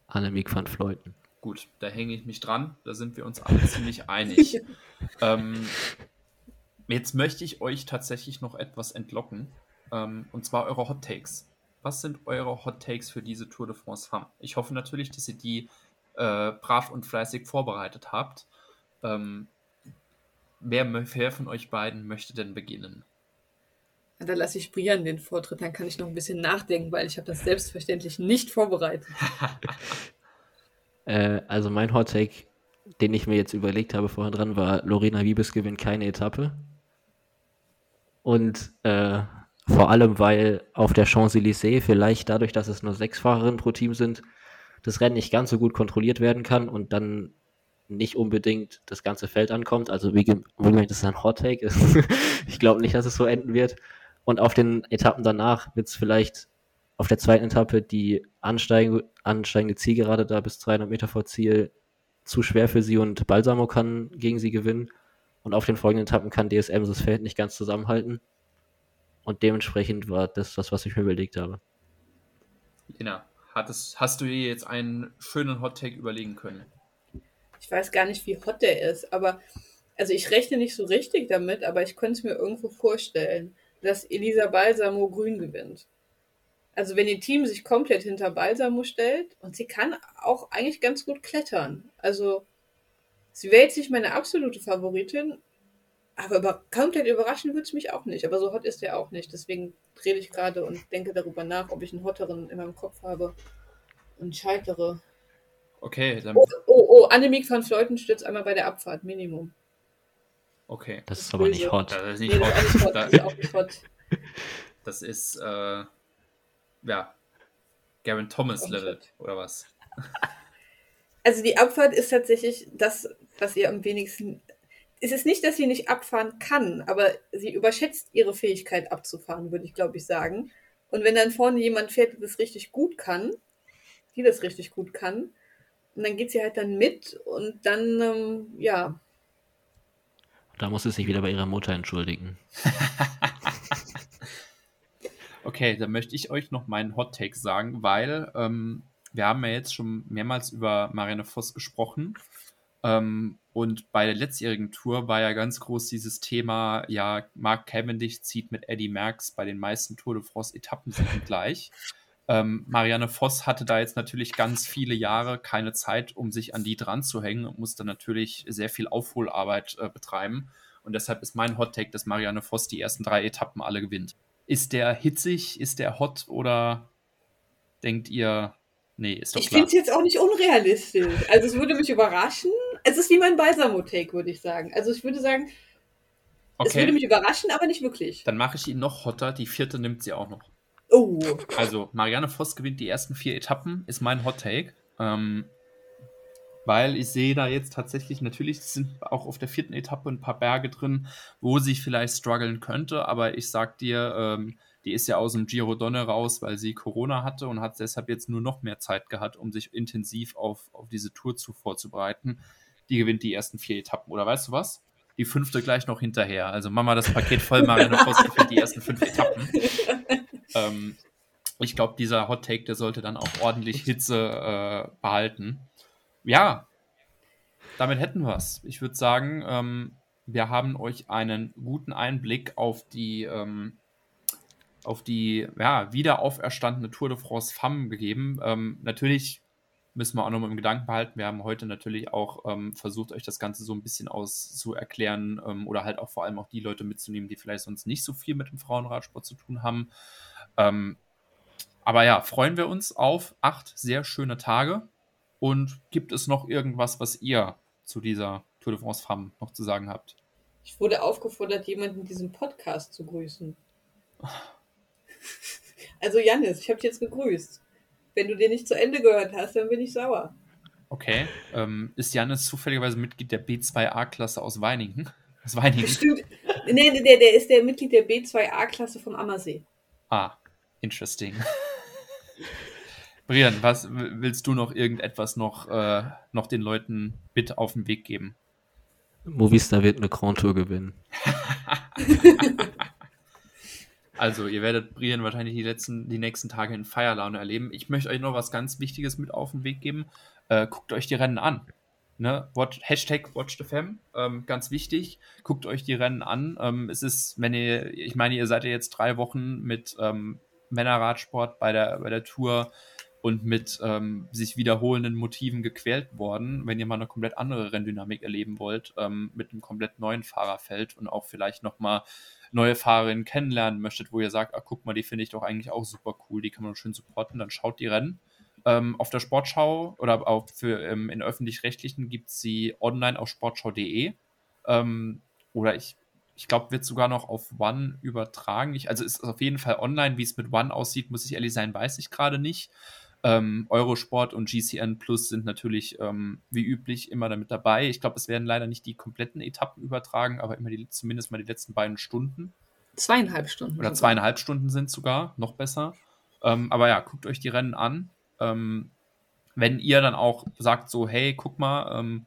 Annemiek van Fleuten. Gut, da hänge ich mich dran. Da sind wir uns alle ziemlich [LAUGHS] einig. ähm, Jetzt möchte ich euch tatsächlich noch etwas entlocken. Ähm, und zwar eure Hot Takes. Was sind eure Hot Takes für diese Tour de France Femme? Ich hoffe natürlich, dass ihr die äh, brav und fleißig vorbereitet habt. Ähm, wer, wer von euch beiden möchte denn beginnen? Da lasse ich Brian den Vortritt, dann kann ich noch ein bisschen nachdenken, weil ich habe das selbstverständlich nicht vorbereitet. [LAUGHS] äh, also mein Hot Take, den ich mir jetzt überlegt habe vorher dran, war, Lorena Wiebes gewinnt keine Etappe. Und äh, vor allem, weil auf der Champs-Élysées vielleicht dadurch, dass es nur sechs Fahrerinnen pro Team sind, das Rennen nicht ganz so gut kontrolliert werden kann und dann nicht unbedingt das ganze Feld ankommt. Also wie gesagt, das ist ein Hot Take. [LAUGHS] ich glaube nicht, dass es so enden wird. Und auf den Etappen danach wird es vielleicht auf der zweiten Etappe die ansteigende, ansteigende Zielgerade da bis 300 Meter vor Ziel zu schwer für sie und Balsamo kann gegen sie gewinnen. Und auf den folgenden Etappen kann DSM das Feld nicht ganz zusammenhalten. Und dementsprechend war das das, was ich mir überlegt habe. Lena, hattest, hast du dir jetzt einen schönen Hot Take überlegen können? Ich weiß gar nicht, wie hot der ist, aber also ich rechne nicht so richtig damit, aber ich könnte es mir irgendwo vorstellen, dass Elisa Balsamo grün gewinnt. Also wenn ihr Team sich komplett hinter Balsamo stellt und sie kann auch eigentlich ganz gut klettern. Also Sie wäre jetzt nicht meine absolute Favoritin, aber über, komplett überraschen würde es mich auch nicht. Aber so hot ist er auch nicht. Deswegen rede ich gerade und denke darüber nach, ob ich einen hotteren in meinem Kopf habe und scheitere. Okay, dann. Oh, oh, oh Annemiek van Fleuten stürzt einmal bei der Abfahrt, Minimum. Okay. Das ist aber nicht hot. Das ist nicht nee, hot. Das ist, hot. Das ist auch nicht hot. [LAUGHS] Das ist, äh, ja, Garen Thomas Level, oder was? Also die Abfahrt ist tatsächlich das, was ihr am wenigsten. Es ist nicht, dass sie nicht abfahren kann, aber sie überschätzt ihre Fähigkeit abzufahren, würde ich glaube ich sagen. Und wenn dann vorne jemand fährt, der das richtig gut kann, die das richtig gut kann, und dann geht sie halt dann mit und dann, ähm, ja. Da muss sie sich wieder bei ihrer Mutter entschuldigen. [LAUGHS] okay, dann möchte ich euch noch meinen Hot Take sagen, weil ähm, wir haben ja jetzt schon mehrmals über Marianne Voss gesprochen. Ähm, und bei der letztjährigen Tour war ja ganz groß dieses Thema, ja, Mark Cavendish zieht mit Eddie Merckx bei den meisten Tour de France Etappensiegen gleich. Ähm, Marianne Voss hatte da jetzt natürlich ganz viele Jahre keine Zeit, um sich an die dran zu hängen und musste natürlich sehr viel Aufholarbeit äh, betreiben. Und deshalb ist mein Hot Take, dass Marianne Voss die ersten drei Etappen alle gewinnt. Ist der hitzig, ist der hot oder denkt ihr, Nee, ist doch Ich finde es jetzt auch nicht unrealistisch. Also es würde mich überraschen. Es ist wie mein Balsamo-Take, würde ich sagen. Also ich würde sagen, okay. es würde mich überraschen, aber nicht wirklich. Dann mache ich ihn noch hotter. Die vierte nimmt sie auch noch. Oh. Also Marianne Voss gewinnt die ersten vier Etappen, ist mein Hot Take. Ähm, weil ich sehe da jetzt tatsächlich, natürlich sind auch auf der vierten Etappe ein paar Berge drin, wo sie vielleicht strugglen könnte, aber ich sag dir, ähm, Die ist ja aus dem Giro Donne raus, weil sie Corona hatte und hat deshalb jetzt nur noch mehr Zeit gehabt, um sich intensiv auf, auf diese Tour zu vorzubereiten. Die gewinnt die ersten vier Etappen. Oder weißt du was? Die fünfte gleich noch hinterher. Also Mama das Paket voll, Voss gewinnt die ersten fünf Etappen. [LAUGHS] Ähm, ich glaube, dieser Hot Take, der sollte dann auch ordentlich Hitze äh, behalten. Ja, damit hätten wir es. Ich würde sagen, ähm, wir haben euch einen guten Einblick auf die, ähm, auf die ja, wieder auferstandene Tour de France Femme gegeben. Ähm, natürlich müssen wir auch nochmal im Gedanken behalten. Wir haben heute natürlich auch ähm, versucht, euch das Ganze so ein bisschen auszuerklären ähm, oder halt auch vor allem auch die Leute mitzunehmen, die vielleicht sonst nicht so viel mit dem Frauenradsport zu tun haben. Ähm, aber ja, freuen wir uns auf acht sehr schöne Tage. Und gibt es noch irgendwas, was ihr zu dieser Tour de France Femme noch zu sagen habt? Ich wurde aufgefordert, jemanden in diesem Podcast zu grüßen. [LAUGHS] Also Janis, ich habe dich jetzt gegrüßt. Wenn du den nicht zu Ende gehört hast, dann bin ich sauer. Okay. Ähm, ist Janis zufälligerweise Mitglied der B2A-Klasse aus Weiningen? Aus Weiningen? Bestimmt. Nee, nee, der, der ist der Mitglied der B2A-Klasse von Ammersee. Ah, interesting. Brian, was willst du noch irgendetwas noch, äh, noch den Leuten bitte auf den Weg geben? Movistar wird eine Grand Tour gewinnen. [LAUGHS] Also, ihr werdet Brian wahrscheinlich die, letzten, die nächsten Tage in Feierlaune erleben. Ich möchte euch noch was ganz Wichtiges mit auf den Weg geben. Äh, guckt euch die Rennen an. Ne? Watch, Hashtag WatchTheFam, ähm, ganz wichtig. Guckt euch die Rennen an. Ähm, es ist, wenn ihr, ich meine, ihr seid ja jetzt drei Wochen mit ähm, Männerradsport bei der, bei der Tour und mit ähm, sich wiederholenden Motiven gequält worden. Wenn ihr mal eine komplett andere Renndynamik erleben wollt, ähm, mit einem komplett neuen Fahrerfeld und auch vielleicht nochmal neue Fahrerinnen kennenlernen möchtet, wo ihr sagt, ah, guck mal, die finde ich doch eigentlich auch super cool, die kann man schön supporten, dann schaut die Rennen. Ähm, auf der Sportschau oder auch für ähm, in öffentlich-rechtlichen gibt es sie online auf sportschau.de. Ähm, oder ich, ich glaube, wird sogar noch auf One übertragen. Ich, also ist auf jeden Fall online. Wie es mit One aussieht, muss ich ehrlich sein, weiß ich gerade nicht. Ähm, Eurosport und GCN Plus sind natürlich ähm, wie üblich immer damit dabei. Ich glaube, es werden leider nicht die kompletten Etappen übertragen, aber immer die, zumindest mal die letzten beiden Stunden. Zweieinhalb Stunden. Oder sogar. zweieinhalb Stunden sind sogar, noch besser. Ähm, aber ja, guckt euch die Rennen an. Ähm, wenn ihr dann auch sagt so, hey, guck mal, ähm,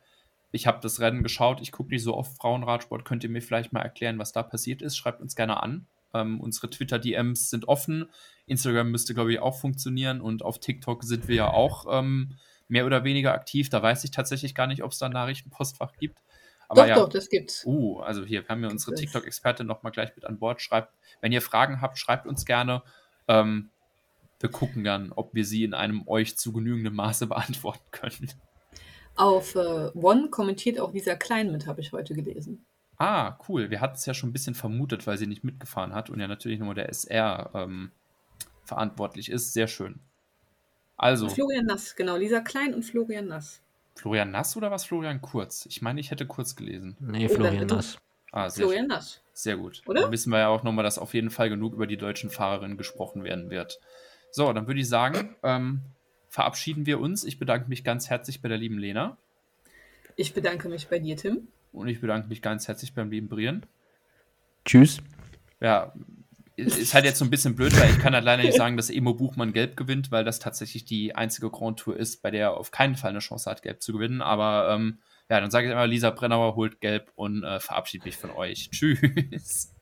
ich habe das Rennen geschaut, ich gucke nicht so oft Frauenradsport, könnt ihr mir vielleicht mal erklären, was da passiert ist? Schreibt uns gerne an. Ähm, unsere Twitter-DMs sind offen. Instagram müsste, glaube ich, auch funktionieren. Und auf TikTok sind wir ja auch ähm, mehr oder weniger aktiv. Da weiß ich tatsächlich gar nicht, ob es da ein Nachrichtenpostfach gibt. Aber doch, ja, doch, das gibt's. Uh, also hier haben wir unsere TikTok-Expertin nochmal gleich mit an Bord. Schreibt, wenn ihr Fragen habt, schreibt uns gerne. Ähm, wir gucken dann, ob wir sie in einem euch zu genügendem Maße [LAUGHS] beantworten können. Auf äh, One kommentiert auch Lisa Klein mit, habe ich heute gelesen. Ah, cool. Wir hatten es ja schon ein bisschen vermutet, weil sie nicht mitgefahren hat und ja natürlich nur der SR ähm, verantwortlich ist. Sehr schön. Also. Florian Nass, genau. Lisa Klein und Florian Nass. Florian Nass oder was Florian Kurz? Ich meine, ich hätte kurz gelesen. Nee, Florian Nass. Ah, sehr Florian Nass. Sehr gut. Oder? Dann wissen wir ja auch nochmal, dass auf jeden Fall genug über die deutschen Fahrerinnen gesprochen werden wird. So, dann würde ich sagen, ähm, verabschieden wir uns. Ich bedanke mich ganz herzlich bei der lieben Lena. Ich bedanke mich bei dir, Tim. Und ich bedanke mich ganz herzlich beim lieben Brian. Tschüss. Ja, ist halt jetzt so ein bisschen blöd, weil ich kann halt leider nicht sagen, dass Emo Buchmann gelb gewinnt, weil das tatsächlich die einzige Grand Tour ist, bei der er auf keinen Fall eine Chance hat, gelb zu gewinnen. Aber ähm, ja, dann sage ich immer, Lisa Brennauer holt gelb und äh, verabschiede mich von euch. Tschüss.